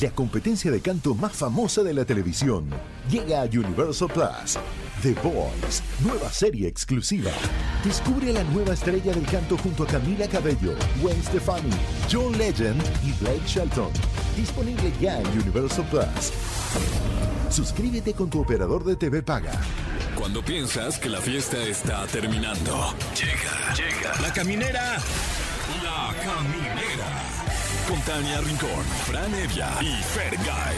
la competencia de canto más famosa de la televisión. Llega a Universal Plus. The Voice, nueva serie exclusiva. Descubre a la nueva estrella del canto junto a Camila Cabello, Gwen Stefani, John Legend y Blake Shelton. Disponible ya en Universal Plus. Suscríbete con tu operador de TV Paga. Cuando piensas que la fiesta está terminando. Llega, llega. La caminera. La caminera. Con Tania Rincón, Fran Evia y Fergay.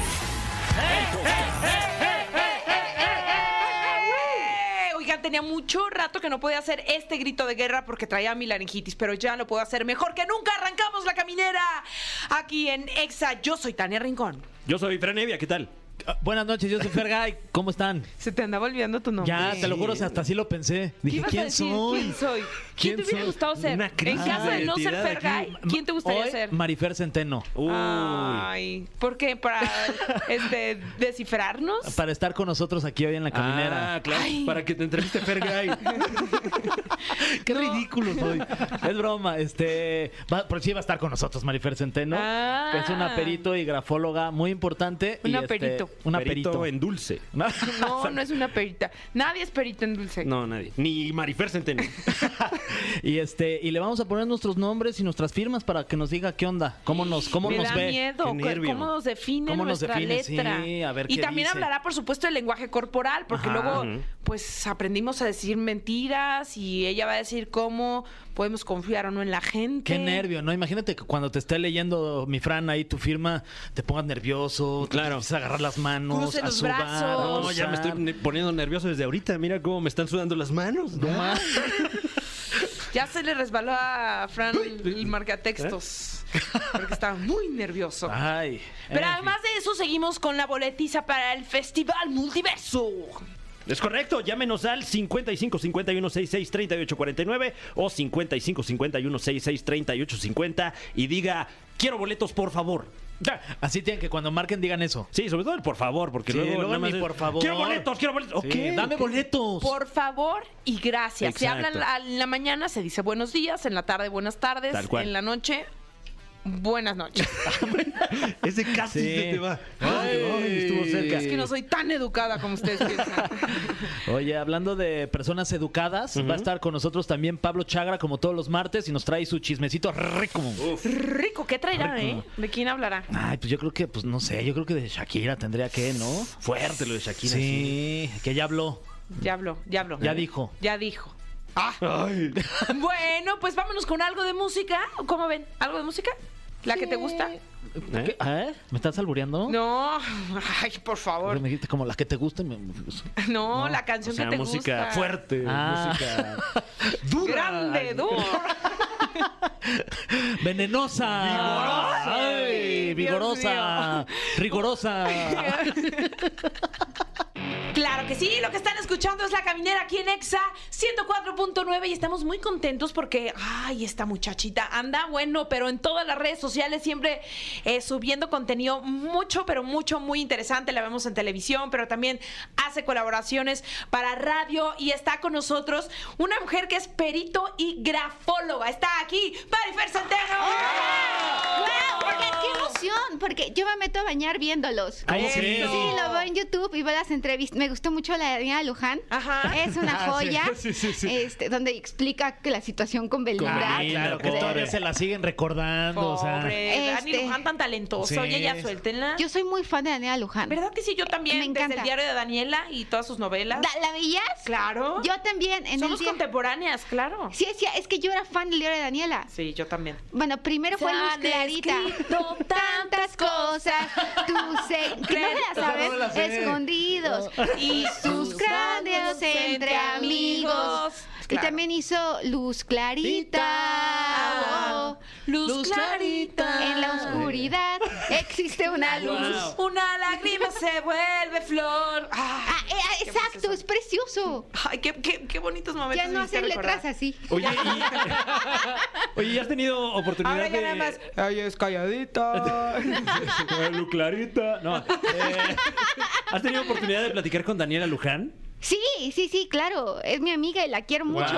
¡Eh! Oigan, tenía mucho rato que no podía hacer este grito de guerra porque traía mi laringitis, pero ya lo puedo hacer mejor que nunca. Arrancamos la caminera aquí en Exa. Yo soy Tania Rincón. Yo soy Fran Evia, ¿qué tal? Ah, Buenas noches, yo soy Fergay. ¿Cómo están? Se te andaba olvidando tu nombre. Ya, te lo juro, hasta así lo pensé. ¿Qué Dije, ¿quién decir? soy? ¿Quién soy? ¿Quién, ¿Quién te hubiera gustado ser? Una En caso de no ser Fergay. ¿quién te gustaría Hoy, ser? Marifer Centeno. Uy. Ay, ¿por qué? ¿Para este, descifrarnos? Para estar con nosotros aquí hoy en la caminera. Ah, claro. Ay. Para que te entreviste Fergay. Qué ridículo soy. es broma. Este, va, por sí va a estar con nosotros Marifer Centeno. Ah. Es una perito y grafóloga muy importante. y, Una este, perito. Una Perito perito. en dulce. No, no es una perita. Nadie es perita en dulce. No, nadie. Ni Marifer Centeno. y este, y le vamos a poner nuestros nombres y nuestras firmas para que nos diga qué onda, cómo nos, cómo Me nos da ve. miedo nervio. cómo nos define ¿Cómo nos nuestra define? letra. Sí, a ver y qué también dice. hablará, por supuesto, el lenguaje corporal, porque Ajá. luego, pues, aprendimos a decir mentiras y ella va a decir cómo podemos confiar o no en la gente. Qué nervio, ¿no? Imagínate que cuando te esté leyendo mi Fran ahí tu firma, te pongas nervioso, te Claro. a agarrar las manos, Cruce a los sudar, brazos. No, ya me estoy poniendo nervioso desde ahorita. Mira cómo me están sudando las manos. No más. Ya se le resbaló a Fran el marcatextos, porque estaba muy nervioso. Ay. Pero en además de eso, seguimos con la boletiza para el Festival Multiverso. Es correcto, llámenos al 55 51 66 38 49 o 55 51 66 38 50 y diga, quiero boletos, por favor. Ya, Así tienen que cuando marquen digan eso. Sí, sobre todo el por favor, porque Sí, luego, luego nada más ni es, por favor. Quiero boletos, quiero boletos. Sí, Ok, dame boletos. Por favor y gracias. Se habla en la, mañana, se dice buenos días, en la tarde buenas tardes, Tal cual. en la noche buenas noches. Ese casi Sí. se te va. Ay. Ay, estuvo cerca. es que no soy tan educada como ustedes piensan. Oye, hablando de personas educadas, va a estar con nosotros también Pablo Chagra como todos los martes y nos trae su chismecito rico. Rico, ¿qué traerá, Rico. eh? ¿De quién hablará? Ay, pues yo creo que, pues no sé, yo creo que de Shakira tendría que, ¿no? Fuerte lo de Shakira. Sí, que ya habló, Ya habló, ya habló. ya dijo. Ya dijo. Ay. Bueno, pues vámonos con algo de música. ¿Cómo ven? ¿Algo de música? ¿La que te gusta? ¿Eh? ¿Eh? ¿Me estás albureando? No, ay, por favor. me dijiste como la que te gusta. y me- No, la O canción sea, que te música gusta. fuerte, Ah. música Grande, duro. Venenosa. Vigorosa. Ay, Dios vigorosa. Rigorosa. Claro que sí, lo que están escuchando es La Caminera aquí en Exa 104.9 y estamos muy contentos porque, ay, esta muchachita anda bueno, pero en todas las redes sociales siempre eh, subiendo contenido mucho, pero mucho, muy interesante. La vemos en televisión, pero también hace colaboraciones para radio y está con nosotros una mujer que es perito y grafóloga. Está aquí, Marifer Centeno. ¡Wow! Oigan, qué emoción, porque yo me meto a bañar viéndolos. Sí, lo veo en YouTube y veo las entrevistas. Me gustó mucho la de Daniela Luján. Ajá. Es una Ah, joya. Sí, sí, sí. Este, donde explica que la situación con Belinda. Ah, claro, que todavía se la siguen recordando. o sea. Pobre, Dani Este- Luján tan talentoso. Sí. Oye, ya suéltenla. Yo soy muy fan de Daniela Luján. ¿Verdad que sí? Yo también, Me desde encanta. el diario de Daniela y todas sus novelas. Da- ¿La veías? Claro. Yo también. En Somos el contemporáneas, claro. Sí, sí, es que yo era fan del diario de Daniela. Sí, yo también. Bueno, primero fue Luz Clarita. tantas cosas, tú sé, no me la sabes, no me la sé. escondidos y sus cráneos entre amigos. Y también hizo Luz Clarita. Luz, Luz clarita. clarita. En la oscuridad existe una luz. Wow. Una lágrima se vuelve flor. Ah, Ah, eh, exacto, es precioso. Ay, qué, qué, qué bonitos momentos. Ya no hacen letras así. Oye, y, oye, ¿ya has tenido oportunidad Ahora ya de... nada más. Ay, es calladita. Lu Clarita. No. eh, ¿Has tenido oportunidad de platicar con Daniela Luján? Sí, sí, sí, claro. Es mi amiga y la quiero mucho.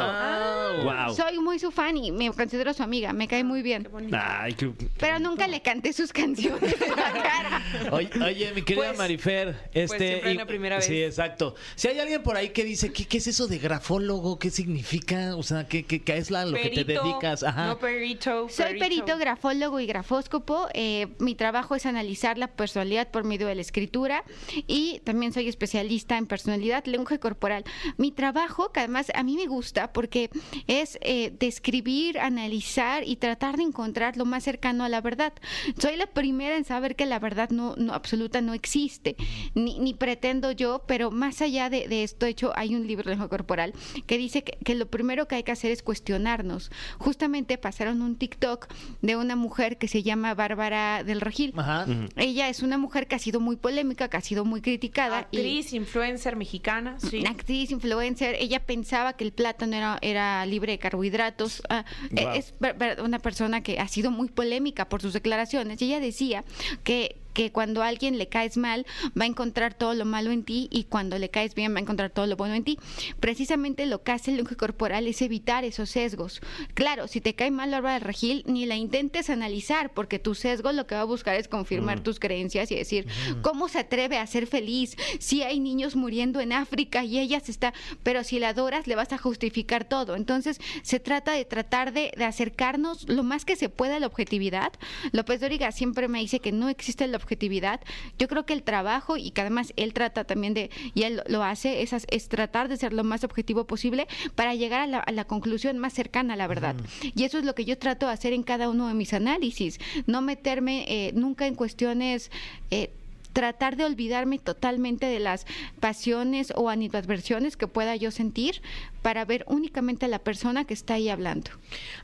Wow. Soy muy su fan y me considero su amiga. Me cae muy bien. Qué bonito. Ay, qué... Pero nunca le canté sus canciones en la cara. Oye, oye, mi querida Pues- Marifer, este siempre hay una primera Sí, vez. exacto. Si hay alguien por ahí que dice, ¿qué, qué es eso de grafólogo? ¿Qué significa? O sea, ¿qué, qué, qué es la, lo que te Perito, dedicas? Ajá. No perito. Soy perito, grafólogo y grafóscopo. Eh, mi trabajo es analizar la personalidad por medio de la escritura y también soy especialista en personalidad, lenguaje corporal. Mi trabajo, que además a mí me gusta porque es eh, describir, analizar y tratar de encontrar lo más cercano a la verdad. Soy la primera en saber que la verdad no, no absoluta no existe, ni, ni pretendo yo, pero más allá de, de esto, de hecho, hay un libro de lenguaje corporal que dice que, que lo primero que hay que hacer es cuestionarnos. Justamente pasaron un TikTok de una mujer que se llama Bárbara del Regil. Ajá. Ella es una mujer que ha sido muy polémica, que ha sido muy criticada. y- Actriz, influencer mexicana, sí. una actriz, influencer, ella pensaba que el plátano era, era libre de carbohidratos. Ah, Wow. Es una persona que ha sido muy polémica por sus declaraciones. Y ella decía que que cuando a alguien le caes mal va a encontrar todo lo malo en ti y cuando le caes bien va a encontrar todo lo bueno en ti. Precisamente lo que hace el lenguaje corporal es evitar esos sesgos. Claro, si te cae mal Bárbara del Regil, ni la intentes analizar porque tu sesgo lo que va a buscar es confirmar tus creencias y decir, ¿cómo se atreve a ser feliz si hay niños muriendo en África y ella se está, pero si la adoras le vas a justificar todo. Entonces, se trata de tratar de, de acercarnos lo más que se pueda a la objetividad. López Dóriga siempre me dice que no existe la objetividad. Yo creo que el trabajo y que además él trata también de, y él lo hace, es, es tratar de ser lo más objetivo posible para llegar a la, a la conclusión más cercana a la verdad. Y eso es lo que yo trato de hacer en cada uno de mis análisis. No meterme eh, nunca en cuestiones... eh, tratar de olvidarme totalmente de las pasiones o animadversiones que pueda yo sentir para ver únicamente a la persona que está ahí hablando.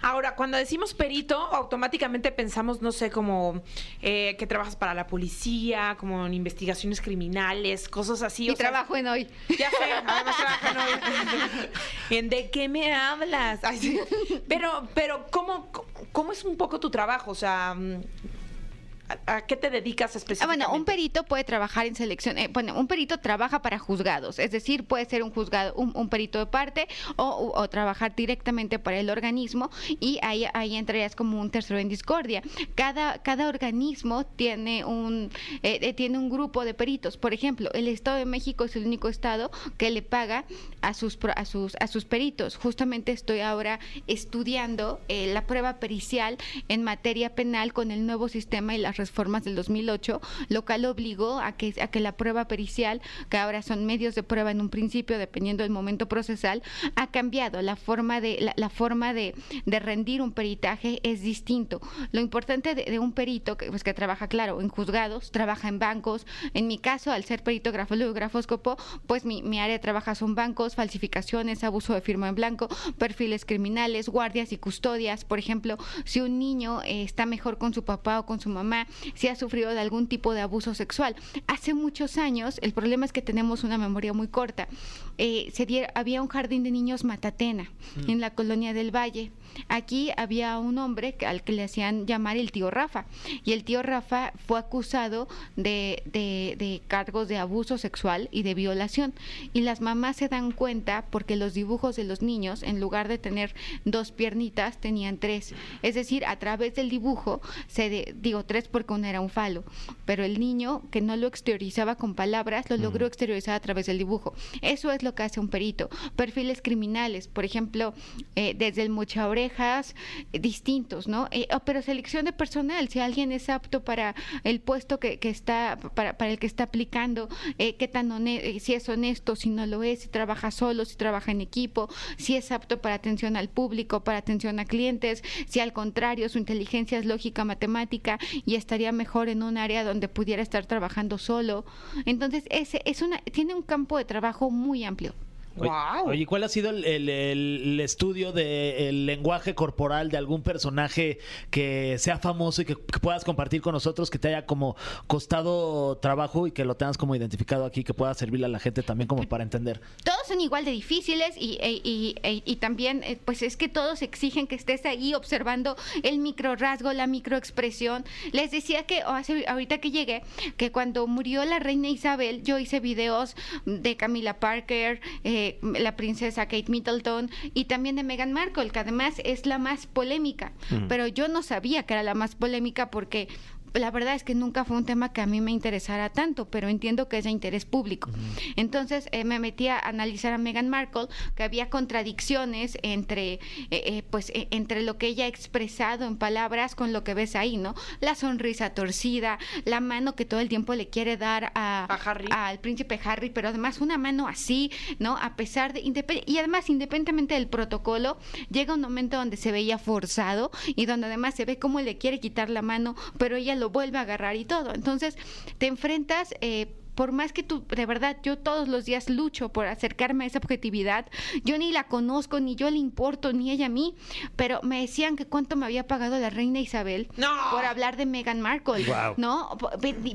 Ahora, cuando decimos perito, automáticamente pensamos, no sé, como eh, que trabajas para la policía, como en investigaciones criminales, cosas así. Y o sea, trabajo en hoy. Ya sé, además trabajan hoy. ¿En de qué me hablas? Ay, sí. Pero, pero ¿cómo, ¿cómo es un poco tu trabajo? O sea, ¿a, a qué te dedicas Ah, específicamente? bueno, un perito puede trabajar en selección. eh, bueno, un perito trabaja para juzgados, es decir, puede ser un juzgado, un, un perito de parte o, o trabajar directamente para el organismo y ahí, ahí entrarías como un tercero en discordia. Cada, cada organismo tiene un, eh, eh, tiene un grupo de peritos. Por ejemplo, el Estado de México es el único estado que le paga a sus, a sus, a sus peritos. Justamente estoy ahora estudiando eh, la prueba pericial en materia penal con el nuevo sistema y las reformas del 2008, lo cual obligó a que, a que la prueba pericial, que ahora son medios de prueba en un principio, dependiendo del momento procesal, ha cambiado. La forma de, la, la forma de, rendir un peritaje es distinto. Lo importante de, de un perito, que, pues, que trabaja, claro, en juzgados, trabaja en bancos. En mi caso, al ser perito grafólogo pues mi, mi área de trabajo son bancos, falsificaciones, abuso de firma en blanco, perfiles criminales, guardias y custodias. Por ejemplo, si un niño eh, está mejor con su papá o con su mamá, si ha sufrido de algún tipo de abuso sexual. Hace muchos años, el problema es que tenemos una memoria muy corta. Eh, se diera- había un jardín de niños Matatena en la colonia del Valle. Aquí había un hombre al que le hacían llamar el tío Rafa. Y el tío Rafa fue acusado de, de- de cargos de abuso sexual y de violación. Y las mamás se dan cuenta porque los dibujos de los niños, en lugar de tener dos piernitas, tenían tres. Es decir, a través del dibujo, se de- digo tres porque uno era un falo, pero el niño que no lo exteriorizaba con palabras, lo logró exteriorizar a través del dibujo. Eso es lo que hace un perito. Perfiles criminales, por ejemplo, eh, desde el mocha eh, distintos, ¿no? Eh, oh, pero selección de personal, si alguien es apto para el puesto que, que está, para, para el que está aplicando, eh, qué tan eh, si es honesto, si no lo es, si trabaja solo, si trabaja en equipo, si es apto para atención al público, para atención a clientes, si al contrario su inteligencia es lógica, matemática y estaría mejor en un área donde pudiera estar trabajando solo. Entonces, ese es una, tiene un campo de trabajo muy amplio. Oye, Guau. Oye, ¿cuál ha sido el, el- el estudio del lenguaje corporal de algún personaje que sea famoso y que, que puedas compartir con nosotros, que te haya como costado trabajo y que lo tengas como identificado aquí, que pueda servirle a la gente también como para entender? todos son igual de difíciles y, e- y- e- y también eh, pues es que todos exigen que estés ahí observando el micro rasgo, la microexpresión. Les decía que o hace- ahorita que llegué, que cuando murió la reina Isabel, yo hice videos de Camila Parker, eh, la princesa Kate Middleton y también de Meghan Markle, que además es la más polémica. Pero yo no sabía que era la más polémica porque la verdad es que nunca fue un tema que a mí me interesara tanto, pero entiendo que es de interés público. Entonces eh, me metí a analizar a Meghan Markle, que había contradicciones entre, eh, eh, pues, eh, entre lo que ella ha expresado en palabras con lo que ves ahí, ¿no? La sonrisa torcida, la mano que todo el tiempo le quiere dar a, A Harry. al príncipe Harry, pero además una mano así, ¿no? A pesar de... Y además, independientemente del protocolo, llega un momento donde se veía forzado y donde además se ve cómo le quiere quitar la mano, pero ella lo vuelve a agarrar y todo. Entonces, te enfrentas... eh, por más que tú, de verdad, yo todos los días lucho por acercarme a esa objetividad, yo ni la conozco, ni yo le importo, ni ella a mí, pero me decían que cuánto me había pagado la reina Isabel No. por hablar de Meghan Markle, Guau. ¿no?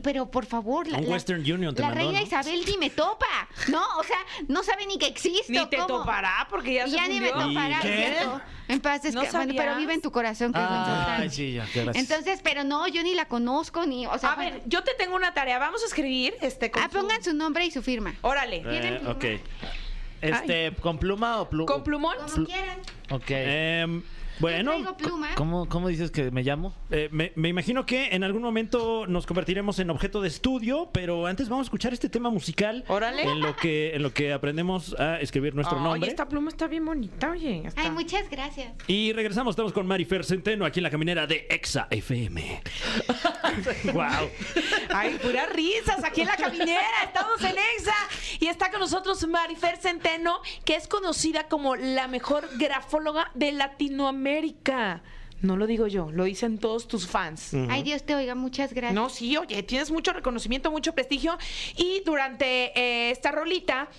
Pero por favor, la, Un la- Western Union te la mandó, reina ¿no? Isabel ni me topa, ¿no? O sea, no sabe ni que existo. Ni te ¿cómo? topará porque ya se Ya ni me topará, ¿Y qué? ¿cierto? En paz ¿No descanse. Bueno, pero vive en tu corazón, que es lo Ay, importante. sí, ya, qué gracias. Entonces, pero no, yo ni la conozco, ni, o sea, A ver, yo te tengo una tarea. Vamos a escribir este con ah, pongan su nombre y su firma. Órale. Eh, ok. Este, ¿con pluma o pluma? Con plumón. Como quieran. Ok. Em, bueno, traigo pluma. ¿Cómo, ¿Cómo dices que me llamo? eh, me, me imagino que en algún momento nos convertiremos en objeto de estudio, pero antes vamos a escuchar este tema musical. Órale. En lo que, en lo que aprendemos a escribir nuestro Oye, nombre. esta pluma está bien bonita, oye. está- Ay, muchas gracias. Y regresamos, estamos con Marifer Centeno aquí en la caminera de Exa FM. wow. Ay, puras risas aquí en la caminera. Estamos en Exa. Y está con nosotros Marifer Centeno, que es conocida como la mejor grafóloga de Latinoamérica. No lo digo yo, lo dicen todos tus fans. Ay, Dios te oiga, muchas gracias. No, sí, oye, tienes mucho reconocimiento, mucho prestigio. Y durante eh, esta rolita.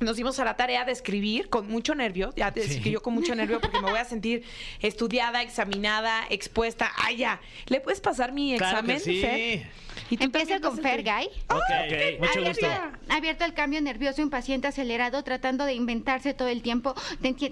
Nos dimos a la tarea de escribir con mucho nervio, ya te escribió con mucho nervio porque me voy a sentir estudiada, examinada, expuesta. Ay, ya. ¿Le puedes pasar mi Claro examen, que sí. Fer? ¿Y tú Empieza con vas a Fer sentir- Guy. Ok, ok, mucho Ay, gusto. Abierto al cambio nervioso, impaciente, acelerado, tratando de inventarse todo el tiempo.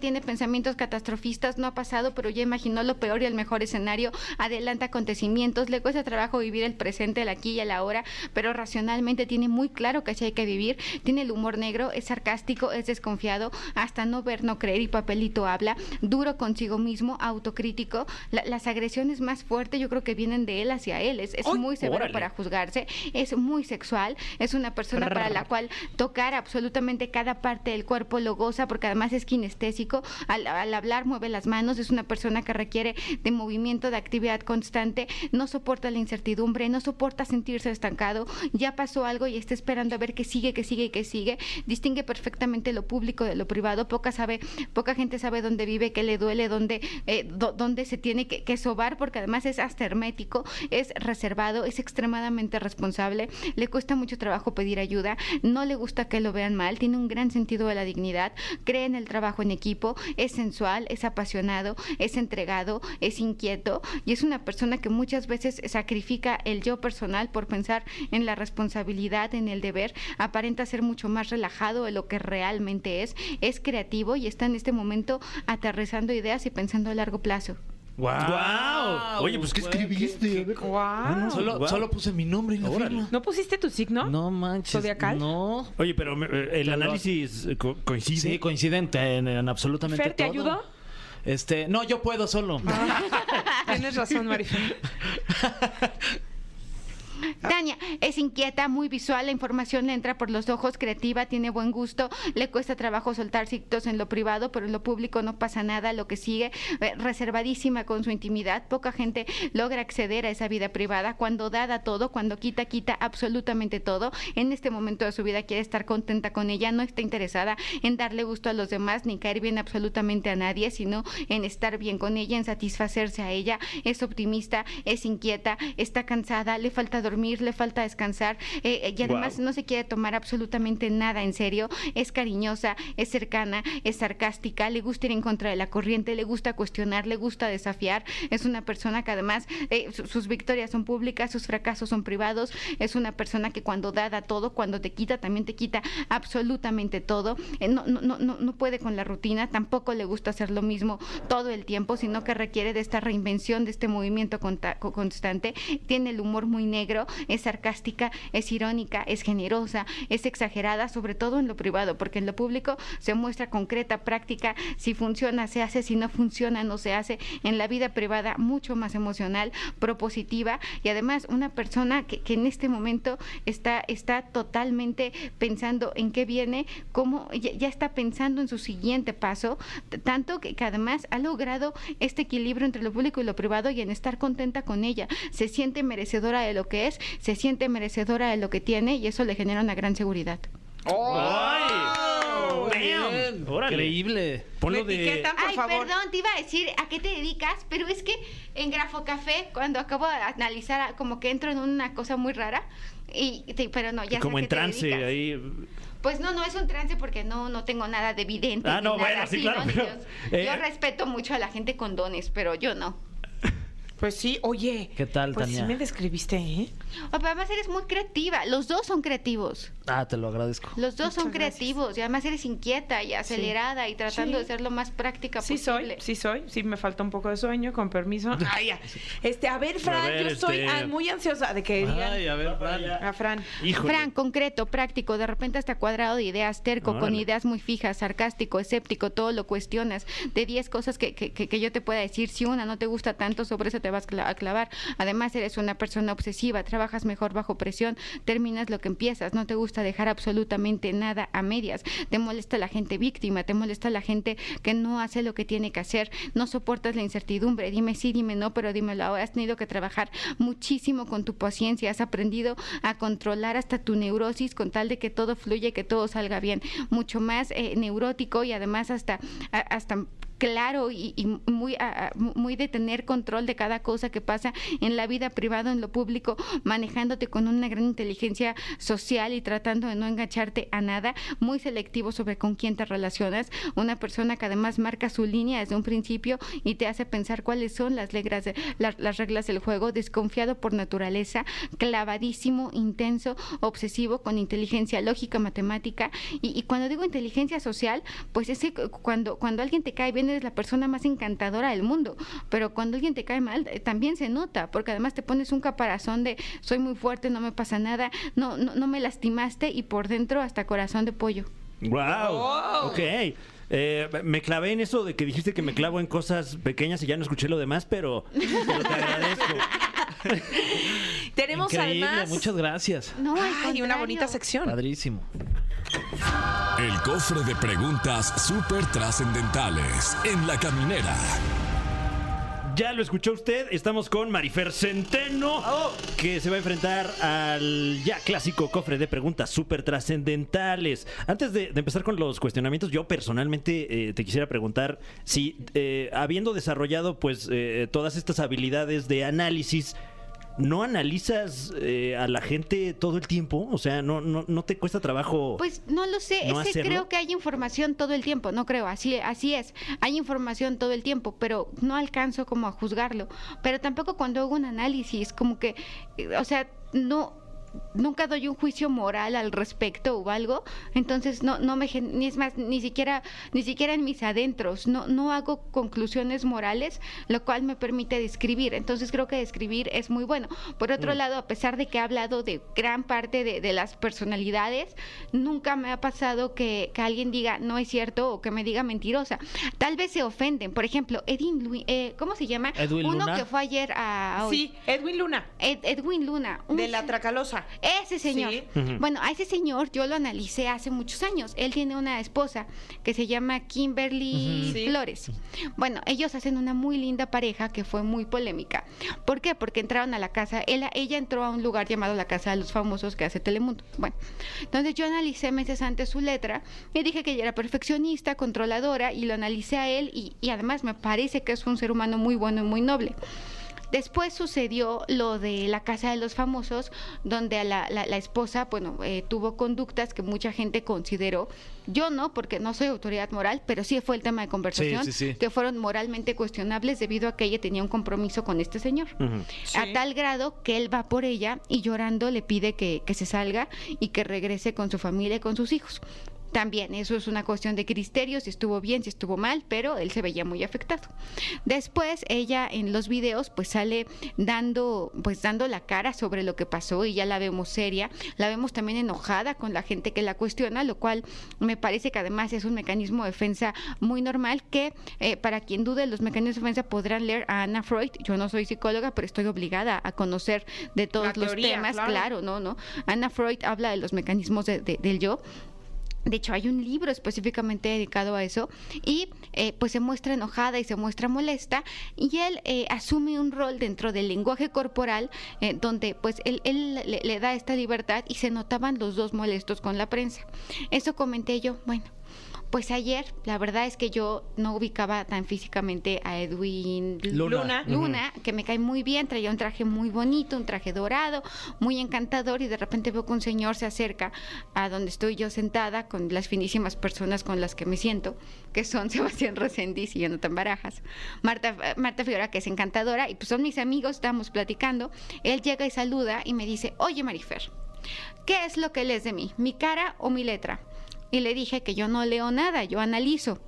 Tiene pensamientos catastrofistas, no ha pasado, pero ya imaginó lo peor y el mejor escenario. Adelanta acontecimientos, le cuesta trabajo vivir el presente, el aquí y el ahora, pero racionalmente tiene muy claro que así hay que vivir. Tiene el humor negro, es sarcástico, es desconfiado, hasta no ver, no creer y papelito habla. Duro consigo mismo, autocrítico. La- las agresiones más fuertes yo creo que vienen de él hacia él. Es, muy severo Órale. para juzgarse, es muy sexual, es una persona para la cual tocar absolutamente cada parte del cuerpo lo goza porque además es kinestésico, al, al hablar mueve las manos, es una persona que requiere de movimiento, de actividad constante, no soporta la incertidumbre, no soporta sentirse estancado, ya pasó algo y está esperando a ver qué sigue, qué sigue y qué sigue, distingue perfectamente lo público de lo privado, poca sabe, poca gente sabe dónde vive, qué le duele, dónde, eh, dó- dónde se tiene que, que sobar, porque además es hasta hermético, es reservado, es extremadamente responsable, le cuesta mucho trabajo pedir ayuda, no le gusta que lo vean mal, tiene un gran sentido de la dignidad, cree en el trabajo en equipo, es sensual, es apasionado, es entregado, es inquieto y es una persona que muchas veces sacrifica el yo personal por pensar en la responsabilidad, en el deber, aparenta ser mucho más relajado de lo que realmente es, es creativo y está en este momento aterrizando ideas y pensando a largo plazo. Wow. Oye, pues ¿qué güey, escribiste? A ver. Guau. Solo, puse mi nombre en la Órale. firma. ¿No pusiste tu signo? No manches. ¿Zodiacal? No. Oye, pero eh, el análisis eh, co- coincide. Sí, coincidente en, en absolutamente Fer, ¿te todo. ayudo? Este, no, yo puedo solo. Tienes razón, Marifer. Tania es inquieta, muy visual, la información le entra por los ojos, creativa, tiene buen gusto, le cuesta trabajo soltar ciclos en lo privado, pero en lo público no pasa nada, lo que sigue, eh, reservadísima con su intimidad, poca gente logra acceder a esa vida privada, cuando da, da todo, cuando quita, quita absolutamente todo, en este momento de su vida quiere estar contenta con ella, no está interesada en darle gusto a los demás, ni caer bien absolutamente a nadie, sino en estar bien con ella, en satisfacerse a ella, es optimista, es inquieta, está cansada, le falta dormir, le falta descansar eh, eh, y además no se quiere tomar absolutamente nada en serio, es cariñosa, es cercana, es sarcástica, le gusta ir en contra de la corriente, le gusta cuestionar, le gusta desafiar, es una persona que además eh, su- sus victorias son públicas, sus fracasos son privados, es una persona que cuando da, da todo, cuando te quita, también te quita absolutamente todo, Eh, no, no, no, no no puede con la rutina, tampoco le gusta hacer lo mismo todo el tiempo, sino que requiere de esta reinvención, de este movimiento constante, tiene el humor muy negro, es sarcástica, es irónica, es generosa, es exagerada, sobre todo en lo privado, porque en lo público se muestra concreta, práctica, si funciona se hace, si no funciona no se hace, en la vida privada mucho más emocional, propositiva y además una persona que, en este momento está, está totalmente pensando en qué viene, cómo ya, ya está pensando en su siguiente paso, tanto que, que además ha logrado este equilibrio entre lo público y lo privado y en estar contenta con ella. Se siente merecedora de lo que es, se siente merecedora de lo que tiene y eso le genera una gran seguridad. Órale. Increíble. Ponlo ¿Y qué de... por Ay, favor? perdón, te iba a decir a qué te dedicas, pero es que en Grafo Café, cuando acabo de analizar, como que entro en una cosa muy rara, y te- pero no, ya sé Como a en qué trance ahí. Pues no, no es un trance porque no, no tengo nada de evidente. Ah, no, nada bueno, sí, claro, pero, Yo, eh, yo respeto mucho a la gente con dones, pero yo no. Pues sí, oye. ¿Qué tal, pues Tania? sí me describiste, ¿eh? Oh, pero además eres muy creativa. Los dos son creativos. Ah, te lo agradezco. Los dos son gracias. creativos. Y además eres inquieta y acelerada y tratando Sí. de ser lo más práctica Sí soy, posible. sí soy. Sí me falta un poco de sueño, con permiso. Ay, ya. Este, a ver, Fran, ver, yo estoy este- ah, muy ansiosa de que digan Ay, a ver, Fran. a Fran. Híjole. Fran, concreto, práctico, de repente hasta cuadrado de ideas, terco, con ideas muy fijas, sarcástico, escéptico, todo lo cuestionas. De 10 cosas que, que, que- que yo te pueda decir, si una no te gusta tanto, sobre eso vas a clavar. Además, eres una persona obsesiva, trabajas mejor bajo presión, terminas lo que empiezas, no te gusta dejar absolutamente nada a medias. Te molesta la gente víctima, te molesta la gente que no hace lo que tiene que hacer, no soportas la incertidumbre. Dime sí, dime no, pero dímelo ahora. Has tenido que trabajar muchísimo con tu paciencia, has aprendido a controlar hasta tu neurosis con tal de que todo fluya y que todo salga bien. Mucho más eh, neurótico y además hasta, hasta claro y, y muy, muy de tener control de cada cosa que pasa en la vida privada, en lo público, manejándote con una gran inteligencia social y tratando de no engancharte a nada, muy selectivo sobre con quién te relacionas, una persona que además marca su línea desde un principio y te hace pensar cuáles son las reglas, de- la- las reglas del juego, desconfiado por naturaleza, clavadísimo, intenso, obsesivo, con inteligencia lógica, matemática, y, cuando digo inteligencia social, pues es que cu- cuando, cuando alguien te cae bien eres la persona más encantadora del mundo, pero cuando alguien te cae mal eh, también se nota, porque además te pones un caparazón de soy muy fuerte, no me pasa nada, no, no, no me lastimaste y por dentro hasta corazón de pollo. Wow. Ok. Eh, me clavé en eso de que dijiste que me clavo en cosas pequeñas y ya no escuché lo demás, pero, pero te agradezco. Tenemos Increíble, además muchas gracias. No, Ay, una bonita sección. Padrísimo. El cofre de preguntas súper trascendentales en la caminera. Ya lo escuchó usted, estamos con Marifer Centeno, que se va a enfrentar al ya clásico cofre de preguntas súper trascendentales. Antes de, de empezar con los cuestionamientos, yo personalmente eh, te quisiera preguntar si, eh, habiendo desarrollado pues eh, todas estas habilidades de análisis, ¿no analizas eh, a la gente todo el tiempo? O sea, ¿no, no, no te cuesta trabajo? Pues no lo sé, ¿No es que hacerlo? creo que hay información todo el tiempo, no creo, así, así es, hay información todo el tiempo, pero no alcanzo como a juzgarlo, pero tampoco cuando hago un análisis, como que, eh, o sea, no... Nunca doy un juicio moral al respecto o algo, entonces no, no me gen- ni es más ni siquiera ni siquiera en mis adentros no no hago conclusiones morales, lo cual me permite describir. Entonces creo que describir es muy bueno. Por otro lado, a pesar de que he hablado de gran parte de, de las personalidades, nunca me ha pasado que, que alguien diga no es cierto o que me diga mentirosa. Tal vez se ofenden. Por ejemplo, Edwin, Lu- eh, ¿cómo se llama? Edwin Uno Luna. que fue ayer a, hoy. Sí, Edwin Luna, Ed- Edwin Luna. un de la se- Ese señor. Sí. Bueno, a ese señor yo lo analicé hace muchos años. Él tiene una esposa que se llama Kimberly. Flores. Bueno, ellos hacen una muy linda pareja que fue muy polémica. ¿Por qué? Porque entraron a la casa, él- ella entró a un lugar llamado la Casa de los Famosos que hace Telemundo. Bueno, entonces yo analicé meses antes su letra y dije que ella era perfeccionista, controladora y lo analicé a él y, y además me parece que es un ser humano muy bueno y muy noble. Después sucedió lo de la casa de los famosos, donde a la, la- la esposa, bueno, eh, tuvo conductas que mucha gente consideró, yo no, porque no soy autoridad moral, pero sí fue el tema de conversación, Sí, sí, sí. que fueron moralmente cuestionables debido a que ella tenía un compromiso con este señor. A Sí. tal grado que él va por ella y llorando le pide que, que se salga y que regrese con su familia y con sus hijos. También eso es una cuestión de criterios, si estuvo bien, si estuvo mal, pero él se veía muy afectado. Después ella en los videos pues sale dando pues dando la cara sobre lo que pasó y ya la vemos seria, la vemos también enojada con la gente que la cuestiona, lo cual me parece que además es un mecanismo de defensa muy normal que eh, para quien dude los mecanismos de defensa podrán leer a Anna Freud. Yo no soy psicóloga, pero estoy obligada a conocer de todos La los teoría, temas, claro. claro, no, no. Anna Freud habla de los mecanismos de- de- del yo. De hecho, hay un libro específicamente dedicado a eso y eh, pues se muestra enojada y se muestra molesta y él eh, asume un rol dentro del lenguaje corporal eh, donde pues él, él le, le da esta libertad y se notaban los dos molestos con la prensa. Eso comenté yo, bueno. Pues ayer, la verdad es que yo no ubicaba tan físicamente a Edwin Luna. Luna. Luna, que me cae muy bien, traía un traje muy bonito, un traje dorado, muy encantador y de repente veo que un señor se acerca a donde estoy yo sentada con las finísimas personas con las que me siento, que son Sebastián Resendiz y Jonathan Barajas, Marta, Marta Fiora, que es encantadora, y pues son mis amigos, estamos platicando, él llega y saluda y me dice, oye Marifer, ¿qué es lo que lees de mí? ¿Mi cara o mi letra? Y le dije que yo no leo nada, yo analizo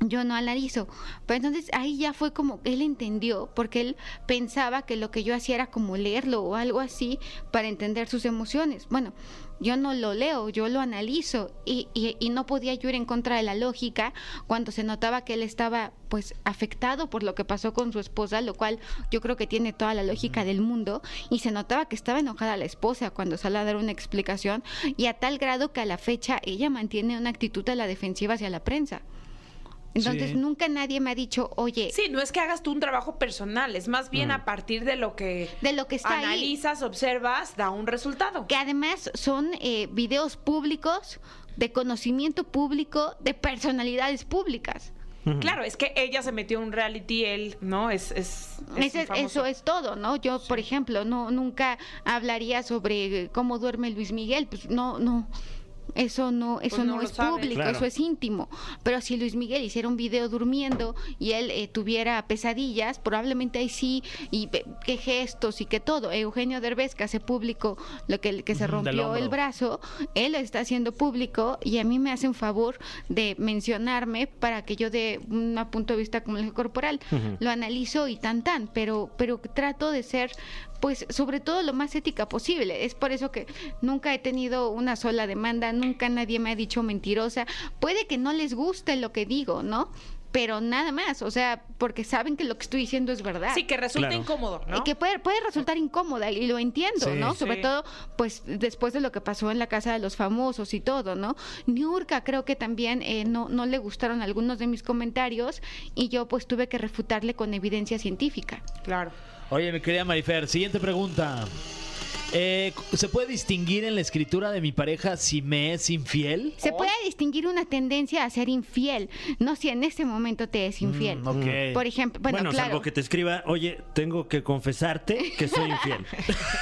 yo no analizo. Pero entonces ahí ya fue como él entendió, porque él pensaba que lo que yo hacía era como leerlo o algo así para entender sus emociones. Bueno, yo no lo leo, yo lo analizo. Y, y- y no podía yo ir en contra de la lógica cuando se notaba que él estaba pues afectado por lo que pasó con su esposa, lo cual yo creo que tiene toda la lógica del mundo. Y se notaba que estaba enojada la esposa cuando sale a dar una explicación. Y a tal grado que a la fecha ella mantiene una actitud a la defensiva hacia la prensa. Entonces Sí. nunca nadie me ha dicho, oye, Sí, no es que hagas tú un trabajo personal, es más bien a partir de lo que de lo que está ahí. analizas, observas, da un resultado. Que además son eh, videos públicos, de conocimiento público, de personalidades públicas. Claro, es que ella se metió en un reality, él, ¿no? Es, es, Ese- eso es todo, ¿no? Yo, por ejemplo, no nunca hablaría sobre cómo duerme Luis Miguel, pues no, no. Eso no, eso Pues no es sabe. público, Claro. eso es íntimo. Pero si Luis Miguel hiciera un video durmiendo y él eh, tuviera pesadillas, probablemente ahí sí, y qué gestos y qué todo. Eugenio Derbez, que hace público lo que, que se rompió el brazo, él lo está haciendo público y a mí me hacen favor de mencionarme para que yo dé un punto de vista como el corporal. Lo analizo y tan tan, pero, pero trato de ser pues sobre todo lo más ética posible. Es por eso que nunca he tenido una sola demanda, nunca nadie me ha dicho mentirosa. Puede que no les guste lo que digo, ¿no? Pero nada más, o sea, porque saben que lo que estoy diciendo es verdad. Sí, que resulta Claro. incómodo, ¿no? Y que puede, puede resultar incómoda y lo entiendo, Sí. ¿no? Sobre Sí. todo, pues después de lo que pasó en la casa de los famosos y todo, ¿no? Niurka creo que también eh, no, no le gustaron algunos de mis comentarios y yo pues tuve que refutarle con evidencia científica. Claro. Oye, mi querida Marifer, siguiente pregunta. Eh, ¿Se puede distinguir en la escritura de mi pareja si me es infiel? Se puede distinguir una tendencia a ser infiel, no si en este momento te es infiel. Mm, ok. Por ejemplo, bueno, Bueno, claro. salvo que te escriba, oye, tengo que confesarte que soy infiel.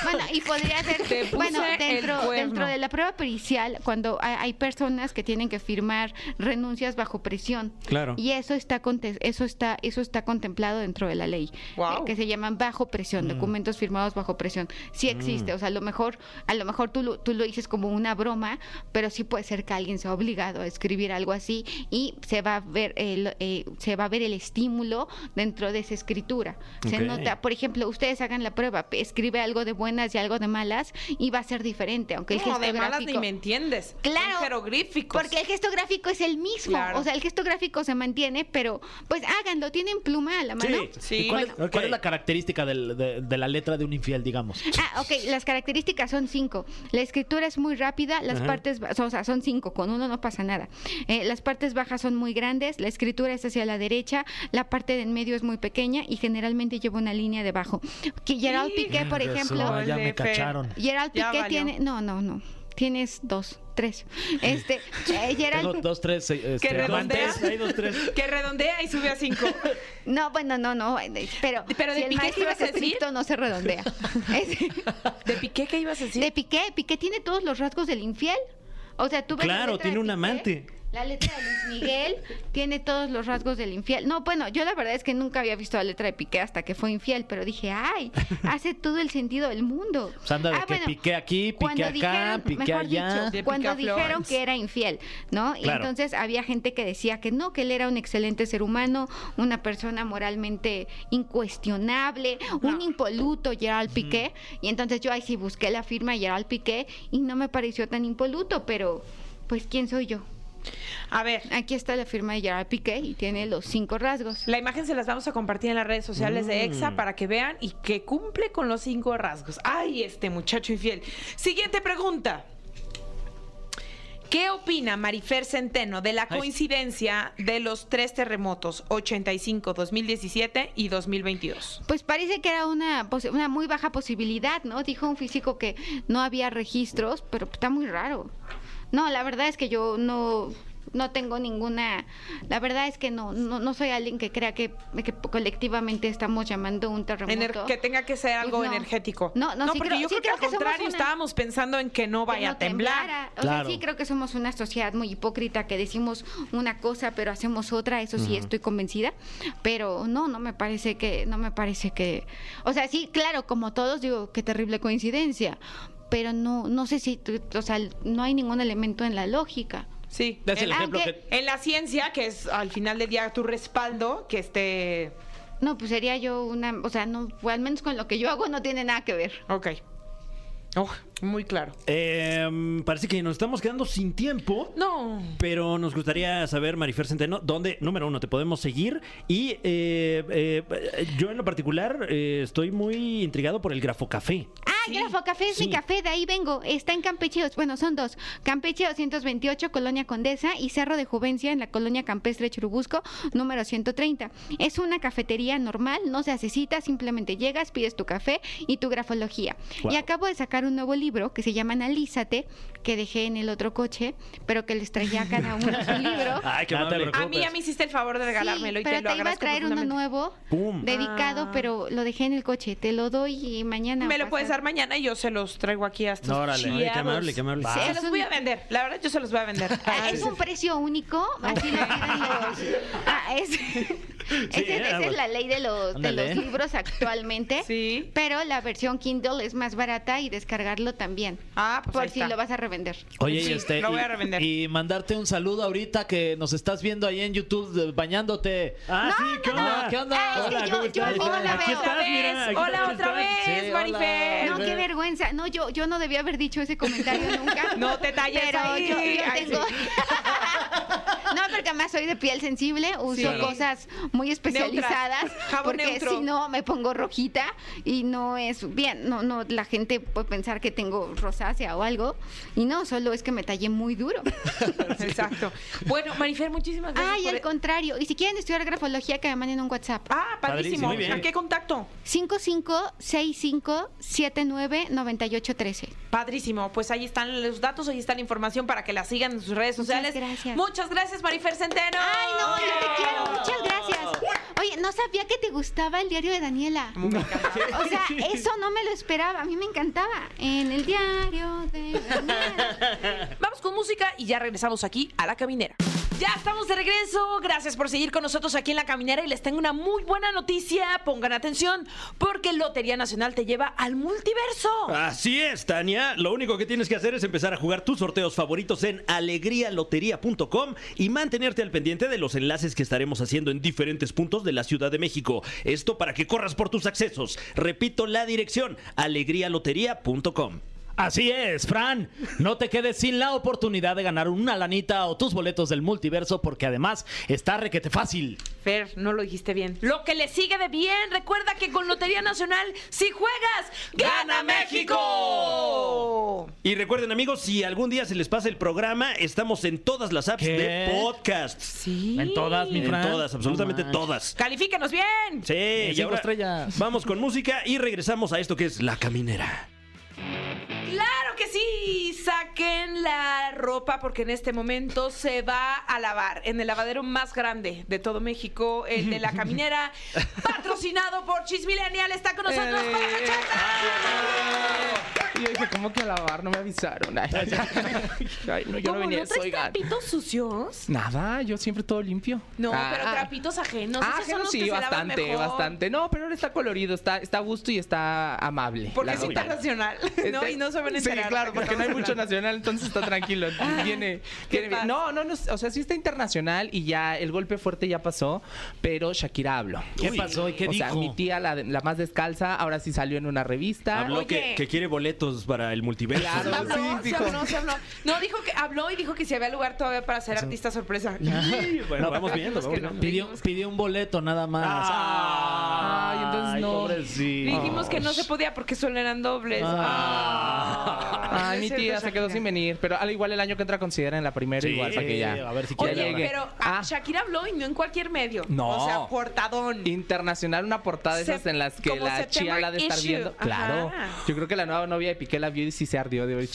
Bueno, y podría ser, bueno, dentro, dentro de la prueba pericial, cuando hay, personas que tienen que firmar renuncias bajo presión. Claro. Y eso está eso está eso está contemplado dentro de la ley, Guau. eh, que se llaman bajo presión, documentos firmados bajo presión. Sí existe, o sea, a lo mejor a lo mejor tú lo, tú lo dices como una broma, pero sí puede ser que alguien sea obligado a escribir algo así y se va a ver el eh, se va a ver el estímulo dentro de esa escritura. Se nota, por ejemplo, ustedes hagan la prueba, escribe algo de buenas y algo de malas y va a ser diferente, aunque el No, gesto de malas ni me entiendes. Claro, Son jeroglíficos. Porque el gesto gráfico es el mismo. Claro. O sea, el gesto gráfico se mantiene, pero pues háganlo. ¿Tienen pluma a la mano? Sí. Sí. ¿Y cuál, es, Ok. cuál es la característica del- de, de la letra de un infiel, digamos? Ah, ok. Las características son cinco. La escritura es muy rápida. Las Ajá. partes, o sea, son cinco. Con uno no pasa nada. Eh, las partes bajas son muy grandes. La escritura es hacia la derecha. La parte de en medio es muy pequeña y generalmente lleva una línea debajo. Que Gerald Sí. Piqué, por ejemplo, ya me cacharon. Gerald Piqué tiene, no, no, no. Tienes dos, tres. Este, eh, Gerald Tengo dos, tres. eh, este, redondea. amantes. Hay dos, tres. Que redondea y sube a cinco. No, bueno, no, no, eh, pero, Pero si de el Piqué, ¿qué maestro ibas es a decir? estricto no se redondea. Es- ¿De Piqué qué ibas a decir? de Piqué, Piqué tiene todos los rasgos del infiel. O sea, tú ves la Claro, tiene un Piqué, amante. La letra de Luis Miguel tiene todos los rasgos del infiel. No, bueno, yo la verdad es que nunca había visto la letra de Piqué hasta que fue infiel, pero dije, ay, hace todo el sentido del mundo. Pues anda de Ah, que bueno, piqué aquí, piqué cuando acá, dijeron- piqué mejor allá. dicho, cuando dijeron que era infiel, ¿no? Y Claro. entonces había gente que decía que no, que él era un excelente ser humano, una persona moralmente incuestionable, un impoluto, Gerald Piqué. Y entonces yo ahí sí busqué la firma de Gerald Piqué y no me pareció tan impoluto, pero pues ¿quién soy yo? A ver, Aquí está la firma de Gerard Piqué y tiene los cinco rasgos. la imagen se las vamos a compartir en las redes sociales de EXA para que vean y que cumple con los cinco rasgos. Ay, este muchacho infiel. Siguiente pregunta. ¿Qué opina Marifer Centeno de la coincidencia de los tres terremotos 85, 2017 y 2022? Pues parece que era una muy baja posibilidad, ¿no? Dijo un físico que no había registros, pero está muy raro. No, la verdad es que yo no, no tengo ninguna... La verdad es que no, no, no soy alguien que crea que, que colectivamente estamos llamando un terremoto. Ener- que tenga que ser algo Pues no. energético. No, no, sí porque creo- yo sí creo que creo al que contrario una- estábamos pensando en que no que vaya no a temblar. O Claro. sea, sí creo que somos una sociedad muy hipócrita que decimos una cosa pero hacemos otra, eso sí estoy convencida, pero no, no me parece que no me parece que o sea, sí, claro, como todos digo, qué terrible coincidencia, pero no no sé si o sea, no hay ningún elemento en la lógica. Sí. Es el En- ejemplo aunque- que... En la ciencia, que es al final del día tu respaldo, que esté... No, pues sería yo una, o sea, no, o al menos con lo que yo hago no tiene nada que ver. Ok. Oh, muy claro. Em, parece que nos estamos quedando sin tiempo. No. Pero nos gustaría saber, Marifer Centeno, dónde, número uno, te podemos seguir. Y eh, eh, yo en lo particular eh, estoy muy intrigado por el grafocafé. Ah, Grafo Café es sí. mi café, de ahí vengo. Está en Campeche, bueno, son dos. Campeche 228, Colonia Condesa, y Cerro de Juvencia, en la Colonia Campestre Churubusco, número 130. Es una cafetería normal, no se hace cita, simplemente llegas, pides tu café y tu grafología. Wow. Y acabo de sacar un nuevo libro que se llama Analízate, que dejé en el otro coche, pero que les traía a cada uno su libro. Ay, qué No te. A mí ya me hiciste el favor de regalármelo Sí, y pero te lo te iba a traer uno nuevo, Pum. dedicado, Ah. pero lo dejé en el coche. Te lo doy mañana. Me lo puedes pasado. dar mañana y yo se los traigo aquí a estos No, órale. Ay, qué amable, qué amable. Sí, Se los voy a vender. La verdad, yo se los voy a vender. Ah, es un precio único, así lo piden los. Ah, es, esa, eh, esa bueno. es la ley de los, de Ándale. los libros actualmente. Sí. Pero la versión Kindle es más barata y descargarlo también. Ah, pues por ahí si está. lo vas a revender. Oye, Sí, y este, lo voy y- a revender. y mandarte un saludo ahorita que nos estás viendo ahí en YouTube de- bañándote. Ah, sí, ¿qué onda? ¿Qué onda? Ah, es que Hola, yo- ¿cómo yo estás? no la Aquí veo. estás, mira. aquí Hola otra estás. vez, Sí, Marifer. No, qué vergüenza. No, yo, yo no debía haber dicho ese comentario nunca. No te talles Pero ahí. yo, yo Ay, tengo. no, porque además soy de piel sensible, uso Sí. cosas muy especializadas. Porque neutro. si no me pongo rojita y no es bien. No, no, la gente puede pensar que tengo rosácea o algo. Y no, solo es que me tallé muy duro. Exacto. Bueno, Marifer, muchísimas gracias. Ay, por- al contrario. Y si quieren estudiar grafología, que me manden un WhatsApp. Ah, Padrísimo. ¿A qué contacto? 5565799813. Padrísimo. Pues ahí están los datos, ahí está la información para que la sigan en sus redes Muchas sociales. gracias. Muchas gracias, Marifer Centeno. Ay, no, yo te quiero. Muchas gracias. Oye, no sabía que te gustaba el diario de Daniela. Me. O sea, eso no me lo esperaba. A mí me encantaba. En el diario de Daniela. Vamos con música y ya regresamos aquí a la caminera. Ya estamos de regreso. Gracias por seguir con nosotros aquí en la caminera y les tengo una muy buena noticia. Pongan atención porque Lotería Nacional te lleva al multiverso. Así es, Tania. Lo único que tienes que hacer es empezar a jugar tus sorteos favoritos en alegrialotería.com y mantenerte al pendiente de los enlaces que estaremos haciendo en diferentes puntos de la Ciudad de México. Esto para que corras por tus accesos. Repito la dirección, alegrialotería.com. Así es, Fran. No te quedes sin la oportunidad de ganar una lanita o tus boletos del multiverso porque además está requete fácil. Fer, no lo dijiste bien. Lo que le sigue de bien. Recuerda que con Lotería Nacional, si juegas, ¡Gana México! Y recuerden amigos, si algún día se les pasa el programa, estamos en todas las apps ¿Qué? de podcast. Sí. En todas, mi En Fran. todas, absolutamente No todas. Califícanos bien. Sí, y ahora estrellas. vamos con música y regresamos a esto que es La Caminera. Claro que sí, saquen la ropa porque en este momento se va a lavar en el lavadero más grande de todo México, el de la caminera, patrocinado por Chismilenial, está con nosotros Eh. para la chata. Y yo dije, ¿cómo que a lavar? No me avisaron. Ay, ay, no, yo no ¿Cómo venía no traes trapitos sucios? Nada, yo siempre todo limpio. No, Ah, pero trapitos ajenos. Ah, esos son ajeno los sí, que se lavan bastante, mejor. bastante. No, pero ahora está colorido, está, está a gusto y está amable. Porque es internacional, ¿no? Este- Y no se van a Sí, enterar. claro, de qué porque no hay mucho nacional, entonces está tranquilo. Viene, ¿Qué viene? No, no, no, o sea, sí está internacional y ya el golpe fuerte ya pasó, pero Shakira habló. ¿Qué pasó y qué o sea, dijo? mi tía, la, más descalza, ahora sí salió en una revista. Habló que, que quiere boletos para el multiverso. Claro, ¿Se habló? sí, ¿Se habló? ¿Se habló? No, dijo que habló y dijo que si había lugar todavía para ser artista sorpresa. Sí, bueno, vamos viendo. Vamos viendo. Pidió, pidió un boleto nada más. Ay, entonces no. pobrecito. Dijimos que no se podía porque solo eran dobles. Ah. Ay, no mi cierto, tía se quedó Shakira. sin venir, pero al igual el año que entra considera en la primera Sí, igual para que ya. a ver si quiere Oye, llegue. pero ah, Ah. Shakira habló y no en cualquier medio. No. O sea, portadón. Internacional, una portada de esas Se- en las que como la September chía la de estar issue. viendo. Ajá. Claro. Yo creo que la nueva novia de Piqué la vio y sí se ardió de hoy.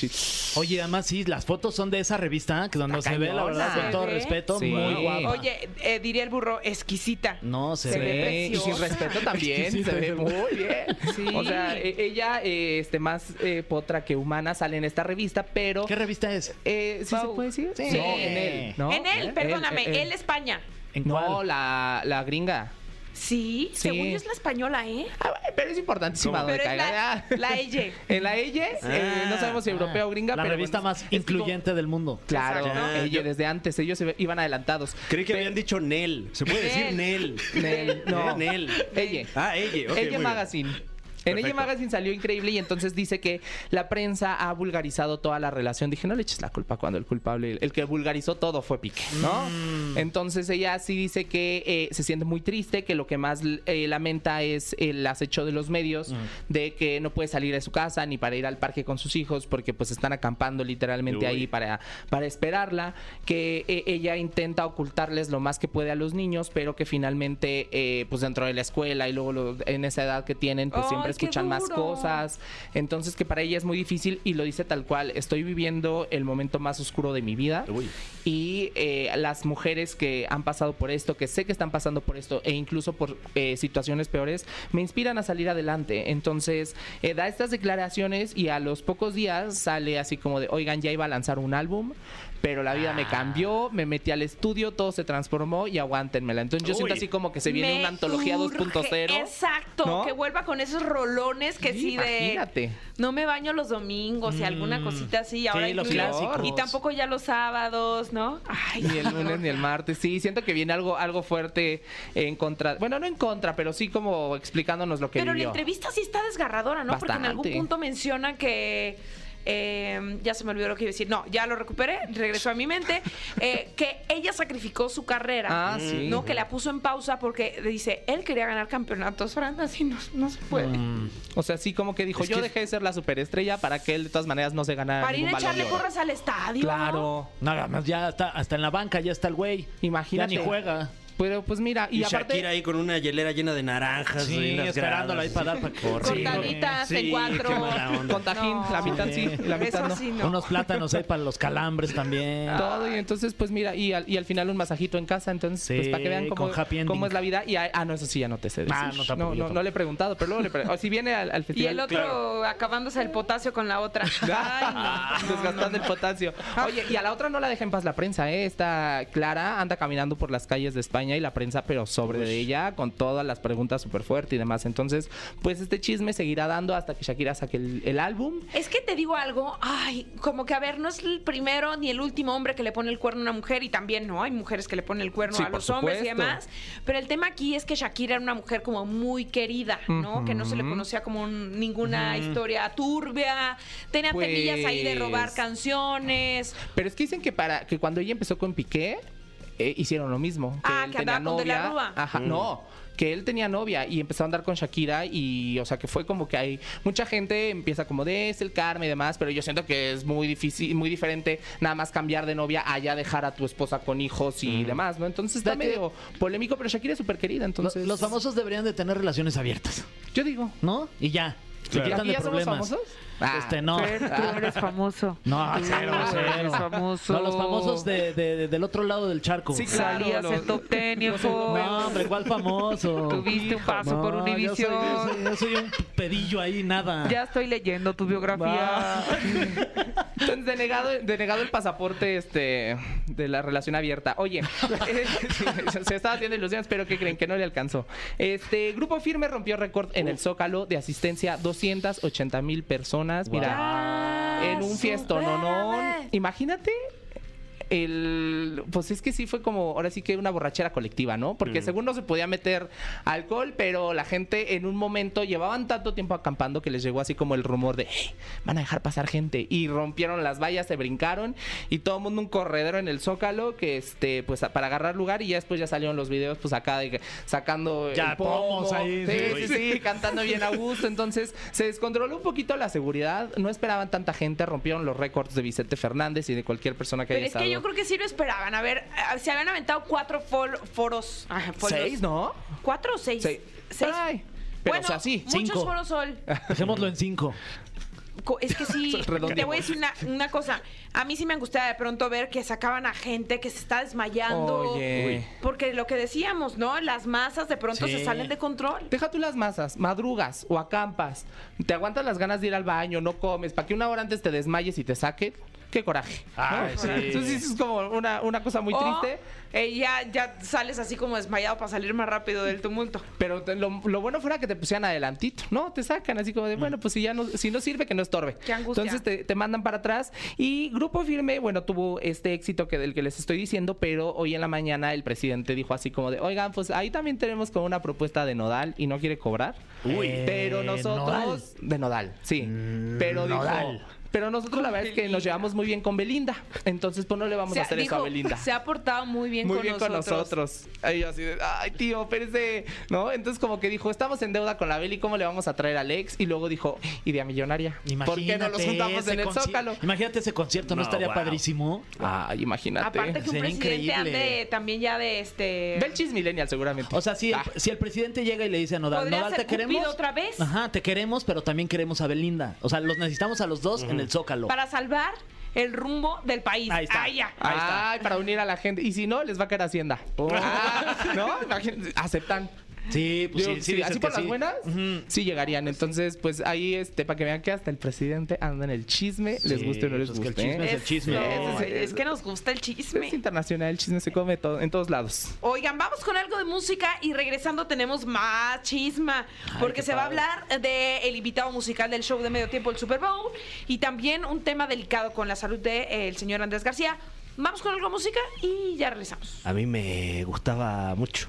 Oye, además sí, las fotos son de esa revista, que donde Está se ve, la cañona. verdad, con todo Se ve. respeto, Sí. muy guapa. Oye, eh, diría el burro, exquisita. No, se, Se ve. ve y sin preciosa. respeto también, Exquisita, se ve se ve. muy bien. Sí. O sea, e- ella, eh, este, más eh, potra que humana, sale en esta revista, pero. ¿Qué revista es? Eh, ¿Sí se puede decir? Sí. No, en él. ¿no? En él, ¿Eh? perdóname, Él, él, él. España. ¿En No, cuál? la, la gringa. Sí, Sí. según yo es la española, ¿eh? Ah, bueno, pero es importantísima. Donde Pero es caiga. la, la. En la ella, eh, no sabemos si europea o gringa, La pero revista bueno, más incluyente del mundo. Claro, Exacto. ella Yo- desde antes, ellos se ve- iban adelantados. Creí que habían dicho Nel. Se puede decir Nel. Nel, no. Nel. Ella. Ah, ella. ok, ella muy bien. En ella. Magazine salió increíble y entonces dice que la prensa ha vulgarizado toda la relación. Dije, no le eches la culpa cuando el culpable, el que vulgarizó todo fue Piqué, ¿no? Mm. Entonces ella sí dice que eh, se siente muy triste, que lo que más eh, lamenta es el acecho de los medios, Mm. de que no puede salir de su casa ni para ir al parque con sus hijos porque pues están acampando literalmente Uy. ahí para, para esperarla, que eh, ella intenta ocultarles lo más que puede a los niños, pero que finalmente eh, pues dentro de la escuela y luego lo- en esa edad que tienen pues siempre escuchan más cosas, entonces que para ella es muy difícil y lo dice tal cual, estoy viviendo el momento más oscuro de mi vida Uy. y eh, las mujeres que han pasado por esto, que sé que están pasando por esto e incluso por eh, situaciones peores, me inspiran a salir adelante. Entonces, eh, da estas declaraciones y a los pocos días sale así como de, oigan, ya iba a lanzar un álbum. Pero la vida me cambió, me metí al estudio, todo se transformó y aguántenmela. Entonces yo siento así como que se viene Me una antología urge, 2.0. Exacto, ¿no? que vuelva con esos rolones que sí, de Imagínate. no me baño los domingos y alguna cosita así. Ahora sí, los clásicos. Y tampoco ya los sábados, ¿no? Ay, Ni el lunes ni el martes. Sí, siento que viene algo, algo fuerte en contra. Bueno, no en contra, pero sí como explicándonos lo que Pero la entrevista sí está desgarradora, ¿no? Porque en algún punto menciona que. Eh, ya se me olvidó lo que iba a decir. No, ya lo recuperé, regresó a mi mente. eh, que ella sacrificó su carrera. Ah, sí. No, que la puso en pausa porque dice, él quería ganar campeonatos, Fran, así no, no se puede. Mm. O sea, sí como que dijo, Es yo que- dejé de ser la superestrella para que él de todas maneras no se ganara Para ir a echarle porras al estadio. Claro. Nada más, ya está, hasta en la banca ya está el güey. Imagínate. Ya ni juega. Pero pues mira, y, Y, aparte Shakira ahí con una hielera llena de naranjas. Sí, las esperándola ahí para dar para. Cortaditas Sí, en cuatro. con tajín, No. la mitad sí, y la mitad no. sí, no. Unos plátanos ahí para los calambres también. Todo y entonces pues mira y al, y al final un masajito en casa entonces pues Sí, para que vean cómo, cómo es la vida y ah, ah, no eso sí ya no te sé decir. Ah, no, tampoco, no, no, le he preguntado pero luego le pregunto si viene al, al Y festival el otro acabándose el potasio con la otra. Ay, no. Desgastando el potasio. Oye, y a la otra no la deja en paz la prensa, ¿eh? Esta Clara anda caminando por las calles de España y la prensa, pero sobre de ella, con todas las preguntas súper fuertes y demás. Entonces, pues este chisme seguirá dando hasta que Shakira saque el, el álbum. Es que te digo algo, ay, como que a ver, no es el primero ni el último hombre que le pone el cuerno a una mujer y también no, hay mujeres que le ponen el cuerno Sí, a los hombres y demás. Pero el tema aquí es que Shakira era una mujer como muy querida, ¿no? Que no se le conocía como un- ninguna historia turbia, tenía Pues- temillas ahí de robar canciones. Pero es que dicen que para que cuando ella empezó con Piqué, eh, hicieron lo mismo. Que Ah, él que tenía andaba con De la novia. Rúa. Ajá, no. Que él tenía novia y empezó a andar con Shakira y, o sea, que fue como que hay mucha gente empieza como de es el karma y demás, pero yo siento que es muy difícil, muy diferente nada más cambiar de novia a ya dejar a tu esposa con hijos y demás, ¿no? Entonces está medio polémico, pero Shakira es súper querida, entonces. Los famosos deberían de tener relaciones abiertas, Yo digo. ¿no? Y ya. Claro. quitan ¿Aquí de ya somos famosos? Ah, este, no. Fer, tú eres famoso. No, cero, eres cero. famoso. No, los famosos de, de- del otro lado del charco. Sí, claro. Salías los- en top ten, hijo. No, hombre, ¿cuál famoso? Tuviste un paso por No, yo soy-. Yo soy, yo soy un pedillo ahí, nada. Ya estoy leyendo tu biografía. Entonces, denegado, denegado el pasaporte este, de la relación abierta. Oye, eh, se estaba haciendo ilusiones, pero ¿qué creen? Que no le alcanzó. Este Grupo Firme rompió récord en el Zócalo de asistencia 280 mil personas. Mira, en un fiestón, ¿no? no Imagínate. El, pues es que sí fue como, ahora sí que una borrachera colectiva, ¿no? Porque según no se podía meter alcohol, pero la gente en un momento llevaban tanto tiempo acampando que les llegó así como el rumor de, "Hey, van a dejar pasar gente. Y rompieron las vallas, se brincaron y todo el mundo un corredero en el Zócalo que, este, pues a- para agarrar lugar y ya después ya salieron los videos, pues acá de sacando Ya, el pomo. pomos ahí, Sí, sí. sí, sí, cantando bien a gusto. Entonces se descontroló un poquito la seguridad. No esperaban tanta gente, rompieron los récords de Vicente Fernández y de cualquier persona que Pero haya es que estado. Yo creo que sí lo esperaban. A ver, eh, se habían aventado cuatro for- foros. Ajá, foros. Seis, ¿no? ¿Cuatro o seis? Seis. Seis. Ay. Pero, bueno, o sea, sí. muchos cinco. foros sol. Dejémoslo en cinco. Co- Es que sí, te voy a decir una, una cosa. A mí sí me gustaba de pronto ver que sacaban a gente que se está desmayando. Oye. Porque lo que decíamos, ¿no? Las masas de pronto Sí. se salen de control. Deja tú las masas, madrugas o acampas. Te aguantas las ganas de ir al baño, no comes, para que una hora antes te desmayes y te saquen. Qué coraje. ¿no? Ay, sí. Entonces es como una, una cosa muy O, triste. eh, ya, ya sales así como desmayado para salir más rápido del tumulto. Pero te- lo, lo bueno fuera que te pusieran adelantito, ¿no? Te sacan así como de, bueno, pues si ya no, si no sirve, que no estorbe. Qué angustia. Entonces te, te mandan para atrás. Y Grupo Firme, bueno, tuvo este éxito que del que les estoy diciendo, pero hoy en la mañana el presidente dijo así como de, oigan, pues ahí también tenemos como una propuesta de Nodal y no quiere cobrar. Uy. Pero Eh, nosotros. De Nodal, sí. pero dijo. Nodal. Pero nosotros la verdad es que nos llevamos muy bien con Belinda. Entonces, pues no le vamos a hacer eso a Belinda Se ha portado muy bien, muy con, bien nosotros. con nosotros. Ahí así de, ay, tío, espérese, ¿no? Entonces como que dijo, estamos en deuda con la Beli, ¿cómo le vamos a traer a Alex? Y luego dijo, idea millonaria. ¿Por qué no los Imagínate juntamos ese en el Zócalo? Imagínate ese concierto, ¿no, No, estaría wow. padrísimo? Ay, imagínate. Aparte que un Sería presidente increíble. ande también ya de este... Ve el Chis Millennial seguramente. O sea, si el, Ah. si el presidente llega y le dice a Nodal, ¿Podría Nodal, ser te queremos. Otra vez? Ajá, te queremos, pero también queremos a Belinda. O sea, los necesitamos a los dos en el Zócalo. Para salvar el rumbo del país. Ahí está. Ya. Ahí está. Ay, para unir a la gente. Y si no, les va a caer Hacienda. Ah, ¿No? Imagínense, Aceptan. Sí, pues Digo, sí, sí, sí, así es por las sí. buenas, sí llegarían. Entonces, pues ahí, este, para que vean que hasta el presidente anda en el chisme, les guste o no les pues que el guste. chisme ¿eh? es el chisme. Ese es- es que nos gusta el Es chisme. internacional, el chisme se come todo, en todos lados. Oigan, vamos con algo de música y regresando tenemos más chisma. Porque se va a hablar del el invitado musical del show de medio tiempo, el Super Bowl. Y también un tema delicado con la salud del señor Andrés García. Vamos con algo de música y ya regresamos. A mí me gustaba mucho.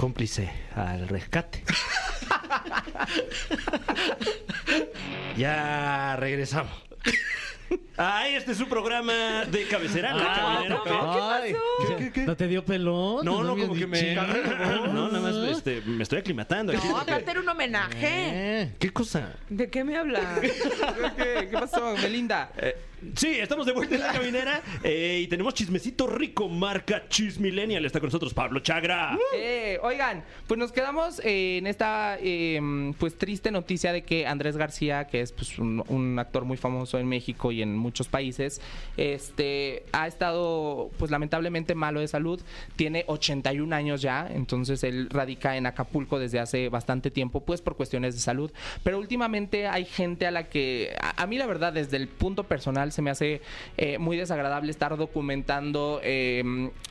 Cómplice al rescate. ya regresamos. Ay, este es su programa de cabecera. Ah, ¿Qué pasó? ¿Qué, qué, qué? ¿No te dio pelón? No, no, como que me. No, nada más este, me estoy aclimatando. aquí. No, aparte era un homenaje. Eh. ¿Qué cosa? ¿De qué me habla? ¿Qué, qué pasó, Belinda? Eh, sí, estamos de vuelta en la caminera eh, y tenemos chismecito rico, marca Chismillennial. Está con nosotros Pablo Chagra. Eh, oigan, pues nos quedamos eh, en esta eh, pues triste noticia de que Andrés García, que es pues, un, un actor muy famoso en México y en muchos países, este ha estado pues lamentablemente malo de salud. Tiene 81 años ya, entonces él radica en Acapulco desde hace bastante tiempo, pues por cuestiones de salud. Pero últimamente hay gente a la que a, a mí la verdad desde el punto personal se me hace eh, muy desagradable estar documentando eh,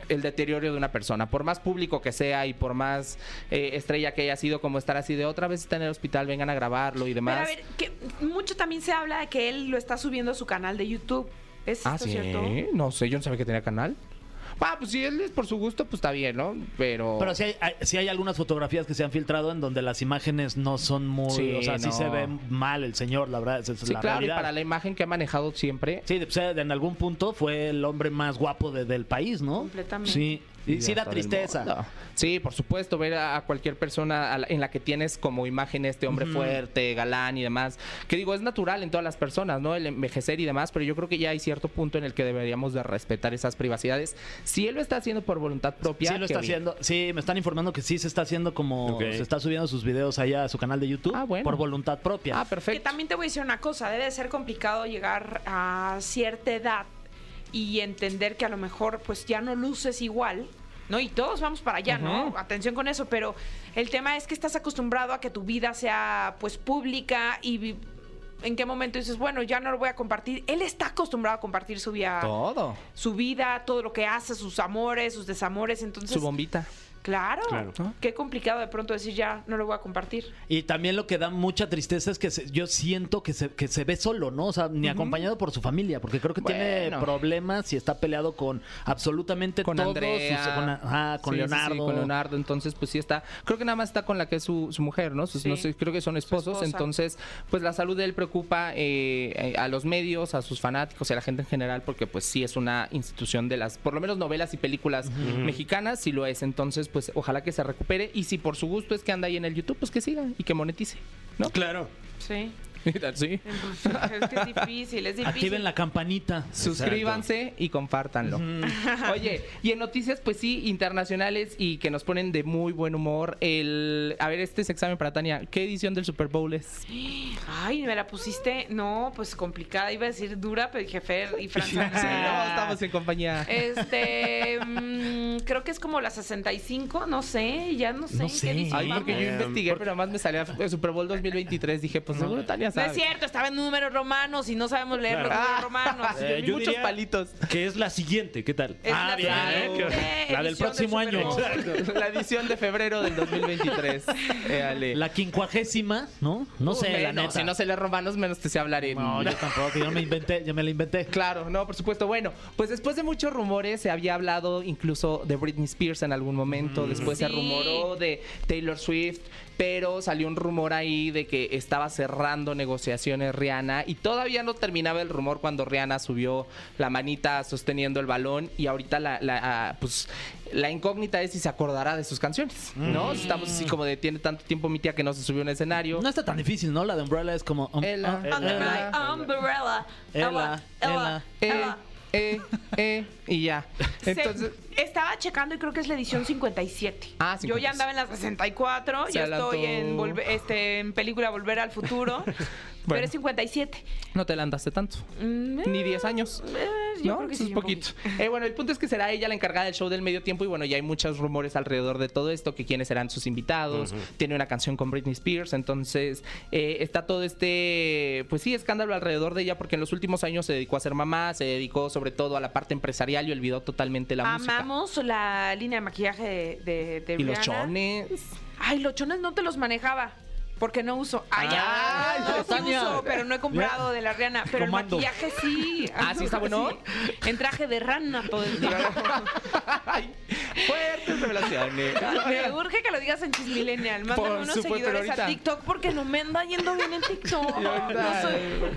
el deterioro de una persona. Por más público que sea y por más eh, estrella que haya sido, como estar así de otra vez está en el hospital, vengan a grabarlo y Pero demás. a ver, que mucho también se habla de que él lo está subiendo a su canal de YouTube. ¿Es ah, esto sí. cierto? No sé, yo no sabía que tenía canal. Ah, pues si él es por su gusto, pues está bien, ¿no? Pero. Pero sí hay, hay- sí hay algunas fotografías que se han filtrado en donde las imágenes no son muy... Sí, o sea, sí no. se ve mal el señor, la verdad. Esa es Sí, la claro, y para la imagen que ha manejado siempre. Sí, o sea, en algún punto fue el hombre más guapo de- del país, ¿no? Completamente. Sí. Sí da tristeza. Sí, por supuesto, ver a cualquier persona a la- en la que tienes como imagen este hombre fuerte, galán y demás. Que digo, es natural en todas las personas, ¿no? El envejecer y demás, pero yo creo que ya hay cierto punto en el que deberíamos de respetar esas privacidades. Si él lo está haciendo por voluntad propia, Sí lo está bien. haciendo. Sí, me están informando que sí se está haciendo como se está subiendo sus videos allá a su canal de YouTube Ah, bueno. por voluntad propia. Ah, Que perfecto. también te voy a decir una cosa, debe de ser complicado llegar a cierta edad y entender que a lo mejor pues ya no luces igual. ¿No? Y todos vamos para allá, ¿no? Atención con eso, pero el tema es que estás acostumbrado a que tu vida sea pues pública y en qué momento dices, bueno, ya no lo voy a compartir. Él está acostumbrado a compartir su vida, Todo. su vida, todo lo que hace, sus amores, sus desamores, entonces Su bombita. Claro, Claro. qué complicado de pronto decir ya no lo voy a compartir. Y también lo que da mucha tristeza es que se- yo siento que se, que se ve solo, ¿no? O sea, ni acompañado por su familia, porque creo que tiene problemas y está peleado con absolutamente con todos. Andrea, sus- con, ajá, con Sí, sí, sí, Leonardo. con Leonardo, entonces pues sí está, creo que nada más está con la que es su, su mujer, ¿no? Sus- Sí. no sé, creo que son esposos, entonces pues la salud de él preocupa eh, eh, a los medios, a sus fanáticos y a la gente en general, porque pues sí es una institución de las, por lo menos novelas y películas mexicanas, sí lo es, entonces pues ojalá que se recupere y si por su gusto es que anda ahí en el YouTube, pues que siga y que monetice, ¿no? Claro. Sí. sí. Es que es difícil, es difícil. Activen la campanita. Suscríbanse y compártanlo. Oye, y en noticias, pues sí, internacionales y que nos ponen de muy buen humor. El, a ver, este es examen para Tania. ¿Qué edición del Super Bowl es? Ay, me la pusiste, no, pues complicada, iba a decir dura, pero dije Fer y Francia. Sí, no, estamos en compañía. Este, creo que es como la 65, no sé, ya no sé. No qué sé. edición Ay, porque yo investigué, pero además me salía el Super Bowl 2023. Dije, pues seguro Tania No sabe. es cierto, estaba en números romanos y no sabemos leer los números romanos. Eh, yo Muchos diría palitos. Que es la siguiente, ¿qué tal? Es Ah, la bien, qué- la del próximo año. La edición de febrero del 2023. Éale. La quincuagésima, ¿no? No sé, la Menos, neta. Si no se lee romanos, menos te sé hablar en... No, yo tampoco, yo me inventé, yo me la inventé. Claro, no, por supuesto. Bueno, pues después de muchos rumores, se había hablado incluso de Britney Spears en algún momento. Después se rumoró de Taylor Swift. Pero salió un rumor ahí de que estaba cerrando negociaciones Rihanna. Y todavía no terminaba el rumor cuando Rihanna subió la manita sosteniendo el balón. Y ahorita la, la, ah, pues, la incógnita es si se acordará de sus canciones. ¿No? Estamos así como de tiene tanto tiempo mi tía que no se subió a un escenario. No está tan difícil, ¿no? La de Umbrella es como... um, Ella, ah, Ella. my umbrella. Ella, Ella, Eh, Ella. eh, eh, y ya. Se- Entonces, estaba checando y creo que es la edición 57. Ah, Yo 57. ya andaba en la 64, Se yo estoy en, adelantó. volve- este, en película Volver al Futuro, pero es 57. no te la andaste tanto. Mm, Ni 10 años. eh, yo ¿No? creo que Eso sí, es un poquito. poquito. Eh, bueno, el punto es que será ella la encargada del show del medio tiempo y bueno, ya hay muchos rumores alrededor de todo esto, que quiénes serán sus invitados, tiene una canción con Britney Spears, entonces eh, está todo este, pues sí, escándalo alrededor de ella porque en los últimos años se dedicó a ser mamá, se dedicó sobre todo a la parte empresarial y olvidó totalmente la música. Amamos la línea de maquillaje de, de, de Y los chones. Ay, los chones no te los manejaba. Porque no uso. Ay, Ah, ya. No, sí uso, pero no he comprado de la Rihanna. Pero Comando. el maquillaje sí. Ah, ¿sí está bueno? Sí. En traje de rana todo el tiempo. Ay, fuertes revelaciones. Me urge que lo digas en Chismillennial. Mándame Por unos supuesto, seguidores ahorita- a TikTok porque no me anda yendo bien en TikTok. No soy,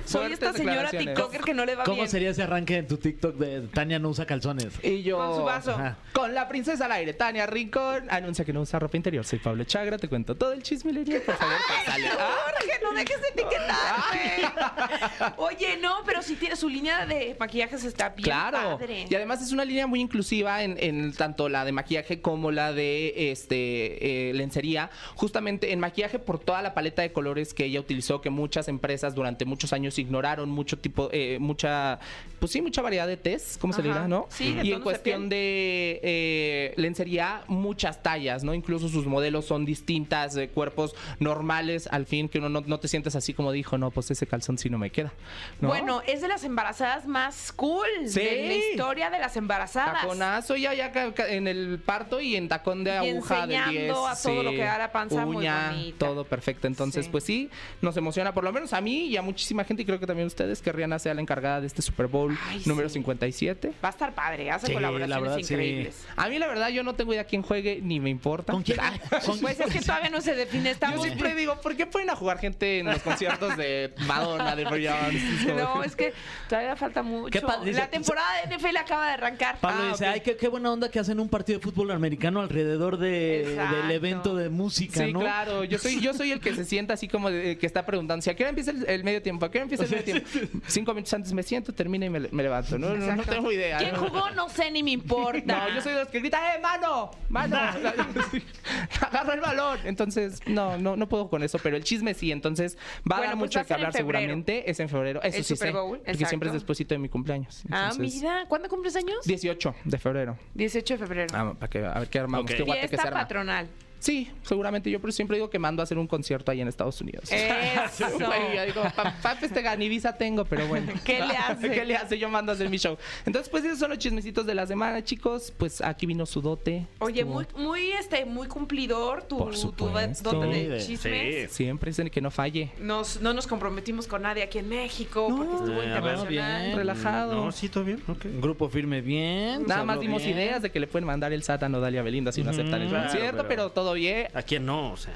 soy esta señora. TikToker que no le va ¿Cómo bien. sería ese arranque en tu TikTok de Tania no usa calzones? Y yo. Con su vaso. Ajá. Con la princesa al aire, Tania Rincón, anuncia que no usa ropa interior. Soy Pablo Chagra, te cuento todo el chisme milenial, por favor, Jorge, no dejes de etiquetarme. Oye, no, pero si tiene su línea de maquillajes está bien Claro. padre. Y además es una línea muy inclusiva en, en tanto la de maquillaje como la de este eh, lencería. Justamente en maquillaje por toda la paleta de colores que ella utilizó, que muchas empresas durante muchos años ignoraron, mucho tipo, eh, mucha, pues sí, mucha variedad de test, ¿cómo se le dirá, no? Sí, de y en cuestión de eh, lencería, muchas tallas, ¿no? Incluso sus modelos son distintas, de cuerpos normales, al fin, que uno no, no te sientes así como dijo, no, pues ese calzón sí no me queda. ¿no? Bueno, es de las embarazadas más cool Sí. de la historia de las embarazadas. Taconazo ya, ya en el parto y en tacón de Y aguja de enseñando 10. a todo lo que da la panza, muy uña, bonita. todo perfecto. Entonces, Sí. pues sí, nos emociona por lo menos a mí y a muchísima gente y creo que también ustedes que Rihanna sea la encargada de este Super Bowl Ay, número sí. 57. Va a estar padre, hace Sí, la colaboraciones verdad, sí. increíbles. A mí la verdad yo no tengo idea quién juegue ni me importa. ¿Con quién? Con- Pues es que todavía no se define, Yo estamos... siempre digo, ¿por qué pueden a jugar gente en los conciertos de Madonna, de Beyoncé? No, es que todavía falta mucho. Dice- La temporada de NFL acaba de arrancar. Pablo Ah, dice, ay, qué, qué buena onda que hacen un partido de fútbol americano alrededor de, del evento de música, Sí, ¿no? claro. Yo soy, yo soy el que se sienta así como de- que está preguntando, si a qué hora empieza el, el medio tiempo, a qué hora empieza el medio tiempo. Cinco minutos antes me siento, termina y me, me levanto. No, no, tengo idea. ¿Quién jugó? No sé, ni me importa. No, yo soy de los que grita, ¡eh, mano! ¡Mano! Agarra el balón. Entonces, no, no, no puedo con eso, pero el chisme sí. Entonces, va a dar pues mucho en hablar seguramente. Es en febrero. Eso El sí Super sé. Bowl, Porque exacto. siempre es despuésito de mi cumpleaños. Ah, Entonces, mira. ¿Cuándo cumples años? 18 de febrero. 18 de febrero. Ah, para que, a ver qué armamos. Ok. Qué guate que se arma. patronal. Sí, seguramente. Yo pero siempre digo que mando a hacer un concierto ahí en Estados Unidos. Eso. Güey, yo digo, para festejar ni visa tengo, pero bueno. ¿Qué le hace? ¿Qué le hace? Yo mando a hacer mi show. Entonces, pues esos son los chismecitos de la semana, chicos. Pues aquí vino su dote. Oye, Estuvo- muy, muy, este, muy cumplidor tu, Por tu dote Sí, de chismes. Siempre dicen que no falle. Nos, no nos comprometimos con nadie aquí en México porque estuvo internacional. bien. Relajado. No, sí, todo bien. grupo firme bien. Nada más dimos bien. ideas de que le pueden mandar el SAT a Nodalia Belinda si no aceptan el concierto, Claro, pero... pero- todo bien. ¿A quién no? O sea.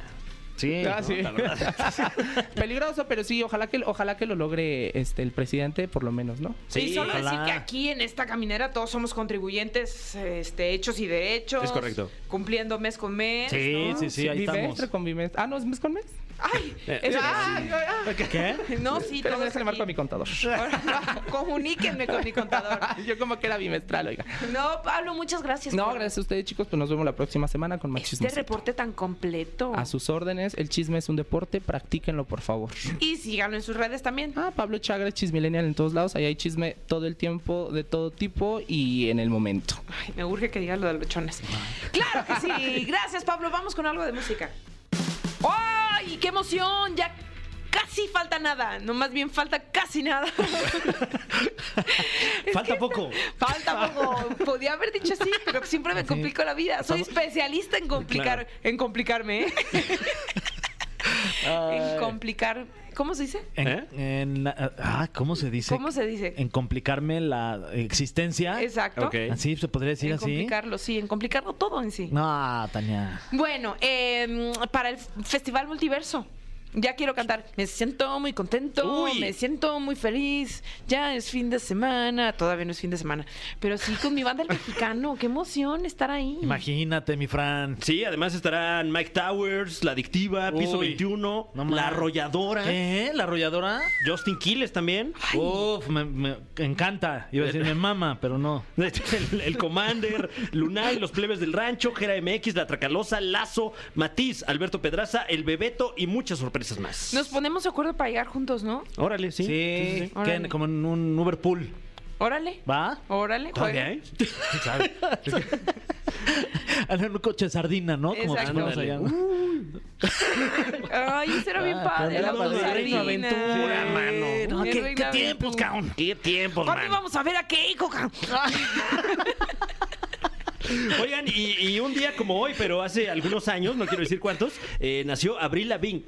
Sí. Ah, sí. Peligroso, pero sí, ojalá que ojalá que lo logre este el presidente, por lo menos, ¿no? y solo ojalá. decir que aquí en esta caminera todos somos contribuyentes este, hechos y derechos. Es correcto. Cumpliendo mes con mes. Sí, ¿no? sí, sí, ahí bimestre estamos. con bimestre. Ah, no, es mes con mes. Ay, Eh, es- ay, ay. ¿Qué? No, sí, Pero déjale marco a mi contador. Comuníquenme con mi contador. Yo como que era bimestral, oiga. No, Pablo, muchas gracias. No, por gracias a ustedes, chicos. Pues nos vemos la próxima semana con más Este chismes. reporte tan completo. A sus órdenes, el chisme es un deporte, practíquenlo, por favor. Y síganlo en sus redes también. Ah, Pablo Chagra, chismilenial en todos lados. Ahí hay chisme todo el tiempo, de todo tipo y en el momento. Ay, me urge que digas lo de los lechones. Claro que sí. Gracias, Pablo. Vamos con algo de música. ¡Ay, qué emoción! Ya casi falta nada. No, más bien falta casi nada. Falta poco. Falta poco. Podía haber dicho así, pero siempre me complico la vida. Soy especialista en complicar, en complicarme, ¿eh? en complicar. ¿Cómo se dice? En, ¿Eh? en la- ah, ¿cómo se dice? ¿Cómo se dice? En complicarme la existencia. Exacto. Ok. Así se podría decir En así. complicarlo, sí, en complicarlo todo en sí. No, Tania. Bueno, eh, para el Festival Multiverso. Ya quiero cantar. Me siento muy contento, Uy. me siento muy feliz. Ya es fin de semana, todavía no es fin de semana. Pero sí con mi banda el mexicano. Qué emoción estar ahí. Imagínate, mi Fran. Sí, además estarán Mike Towers, La Adictiva, Piso Uy. 21, No La. Arrolladora, ¿Qué? ¿La arrolladora? Justin Quiles también. Uf, me, me encanta. Iba a decir, me mama, pero no. El, el Commander, Lunay, Los Plebes del Rancho, Gera MX, La Tracalosa, Lazo, Matiz, Alberto Pedraza, El Bebeto y muchas sorpresas más. Nos ponemos de acuerdo para llegar juntos, ¿no? Órale, sí. Sí, sí, sí, Órale. como en un Uber pool. Órale. ¿Va? Órale, ¿Todavía juega. hay? ¿Sabe? En un coche sardina, ¿no? Como Exacto. ponemos allá. Ay, eso era bien Ah, padre. era la sardina. Reino Aventura, Sí. mano. No, El ¿qué, Reino qué Aventura. tiempos, cabrón? ¿Qué tiempos, ¿Cuándo man? íbamos a ver a Keiko? ca- Oigan, y, y un día como hoy, pero hace algunos años, no quiero decir cuántos, eh, nació Abril Lavigne.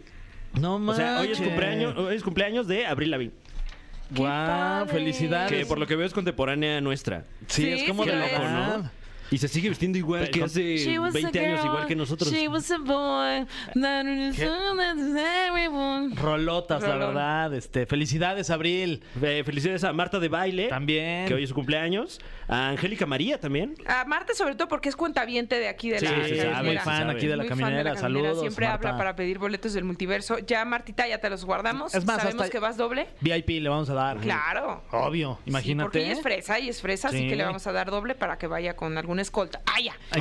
No O mames. sea, hoy es cumpleaños, hoy es cumpleaños de Abril Lavigne. Guau, padre. felicidades. Que por lo que veo es contemporánea nuestra. Sí, Sí, es como sí de lo la es. edad. Y se sigue vistiendo igual Pero que hace She was a 20 años, igual que nosotros. She was a boy. Rolotas, la Rolón. verdad. Este, felicidades, Abril. Eh, felicidades a Marta de Baile, También. que hoy es su cumpleaños. A Angélica María también. A Marta, sobre todo, porque es cuentaviente de aquí de Sí, la sí, sí, es muy caminera. fan sabe. aquí de la Muy fan de caminera. la caminera. Saludos. Siempre Marta. habla para pedir boletos del multiverso. Ya, Martita, ya te los guardamos. Es más, Sabemos que vas doble. VIP le vamos a dar. Claro. Obvio, Sí, imagínate. porque ella es fresa y es fresa, así Sí. que le vamos a dar doble para que vaya con alguna escolta. ¡Ah, ya!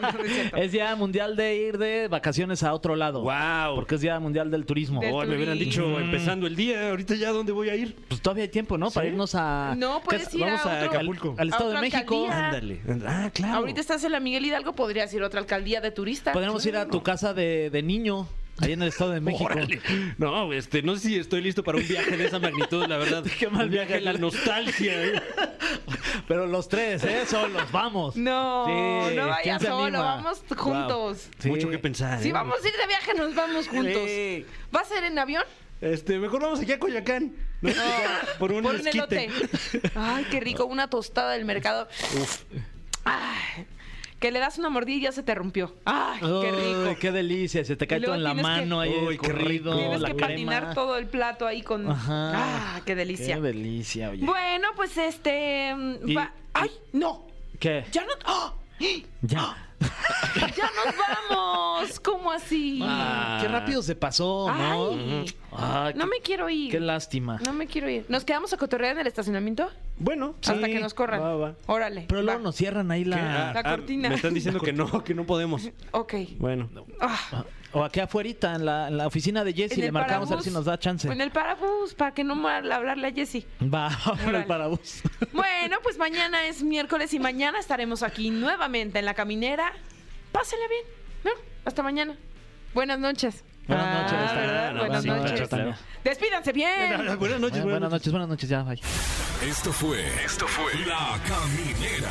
No es cierto. es día mundial de ir de vacaciones a otro lado. ¡Wow! Porque es día mundial del turismo. Del Oh, me hubieran dicho turismo. empezando el día, ahorita ya, ¿dónde voy a ir? Pues todavía hay tiempo, ¿no? Para ¿Sí? irnos a. No, puedes ¿qué es? ir Vamos a otro- Acapulco. Al a Estado de otra México. alcaldía. Ándale. Ah, claro. Ahorita estás en la Miguel Hidalgo, podrías ir a otra alcaldía de turista. Podríamos ir a tu casa de, de niño, ahí en el Estado de México. Órale. No, este, no sé si estoy listo para un viaje de esa magnitud, la verdad. Qué mal un viaje viaje. en la nostalgia. ¿eh? Pero los tres, ¿eh? Solos, vamos. No, Sí, no ¿quién vayas se solo, anima? vamos juntos. Sí. Mucho que pensar. Si ¿eh? vamos a ir de viaje, nos vamos juntos. Sí. ¿Va a ser en avión? Este, mejor vamos aquí a Coyacán. ¿no? Por un Por un elote. Ay, qué rico, una tostada del mercado. Ay, que le das una mordida y ya se te rompió. Ay, qué rico. Qué delicia. Se te cae todo en la tienes que- mano ahí Uy, el qué corrido, Tienes la que crema. patinar todo el plato ahí con. Ajá. Ah, qué delicia. Qué delicia, oye. Bueno, pues este. Y- va- ¡Ay! ¡No! ¿Qué? ¡Ya no! ¡Ah! Ya. ¡Ya nos vamos! ¿Cómo así? Ah, qué rápido se pasó, ¿no? Ay, Ay, no qué- me quiero ir. Qué lástima. No me quiero ir. ¿Nos quedamos a cotorrear en el estacionamiento? Bueno, sí. Hasta que nos corran. Va, va. Órale. Pero luego va. nos cierran ahí ¿Qué? la... La cortina. Me están diciendo que no, que no podemos. Ok. Bueno. Ah, O aquí afuera, en la, en la oficina de Jessy, le marcamos a ver parabús. si nos da chance. En el parabús, para que no mal hablarle a Jessy. Va, en el parabús. Bueno, pues mañana es miércoles y mañana estaremos aquí nuevamente en la caminera. Pásenle bien, ¿no? Hasta mañana. Buenas noches. Buenas Ah, noches, Tania. ¿verdad? No, Buenas noches. Despídanse bien. Buenas noches, buenas noches, buenas noches, ya, bye. Esto fue. Esto fue. La Caminera.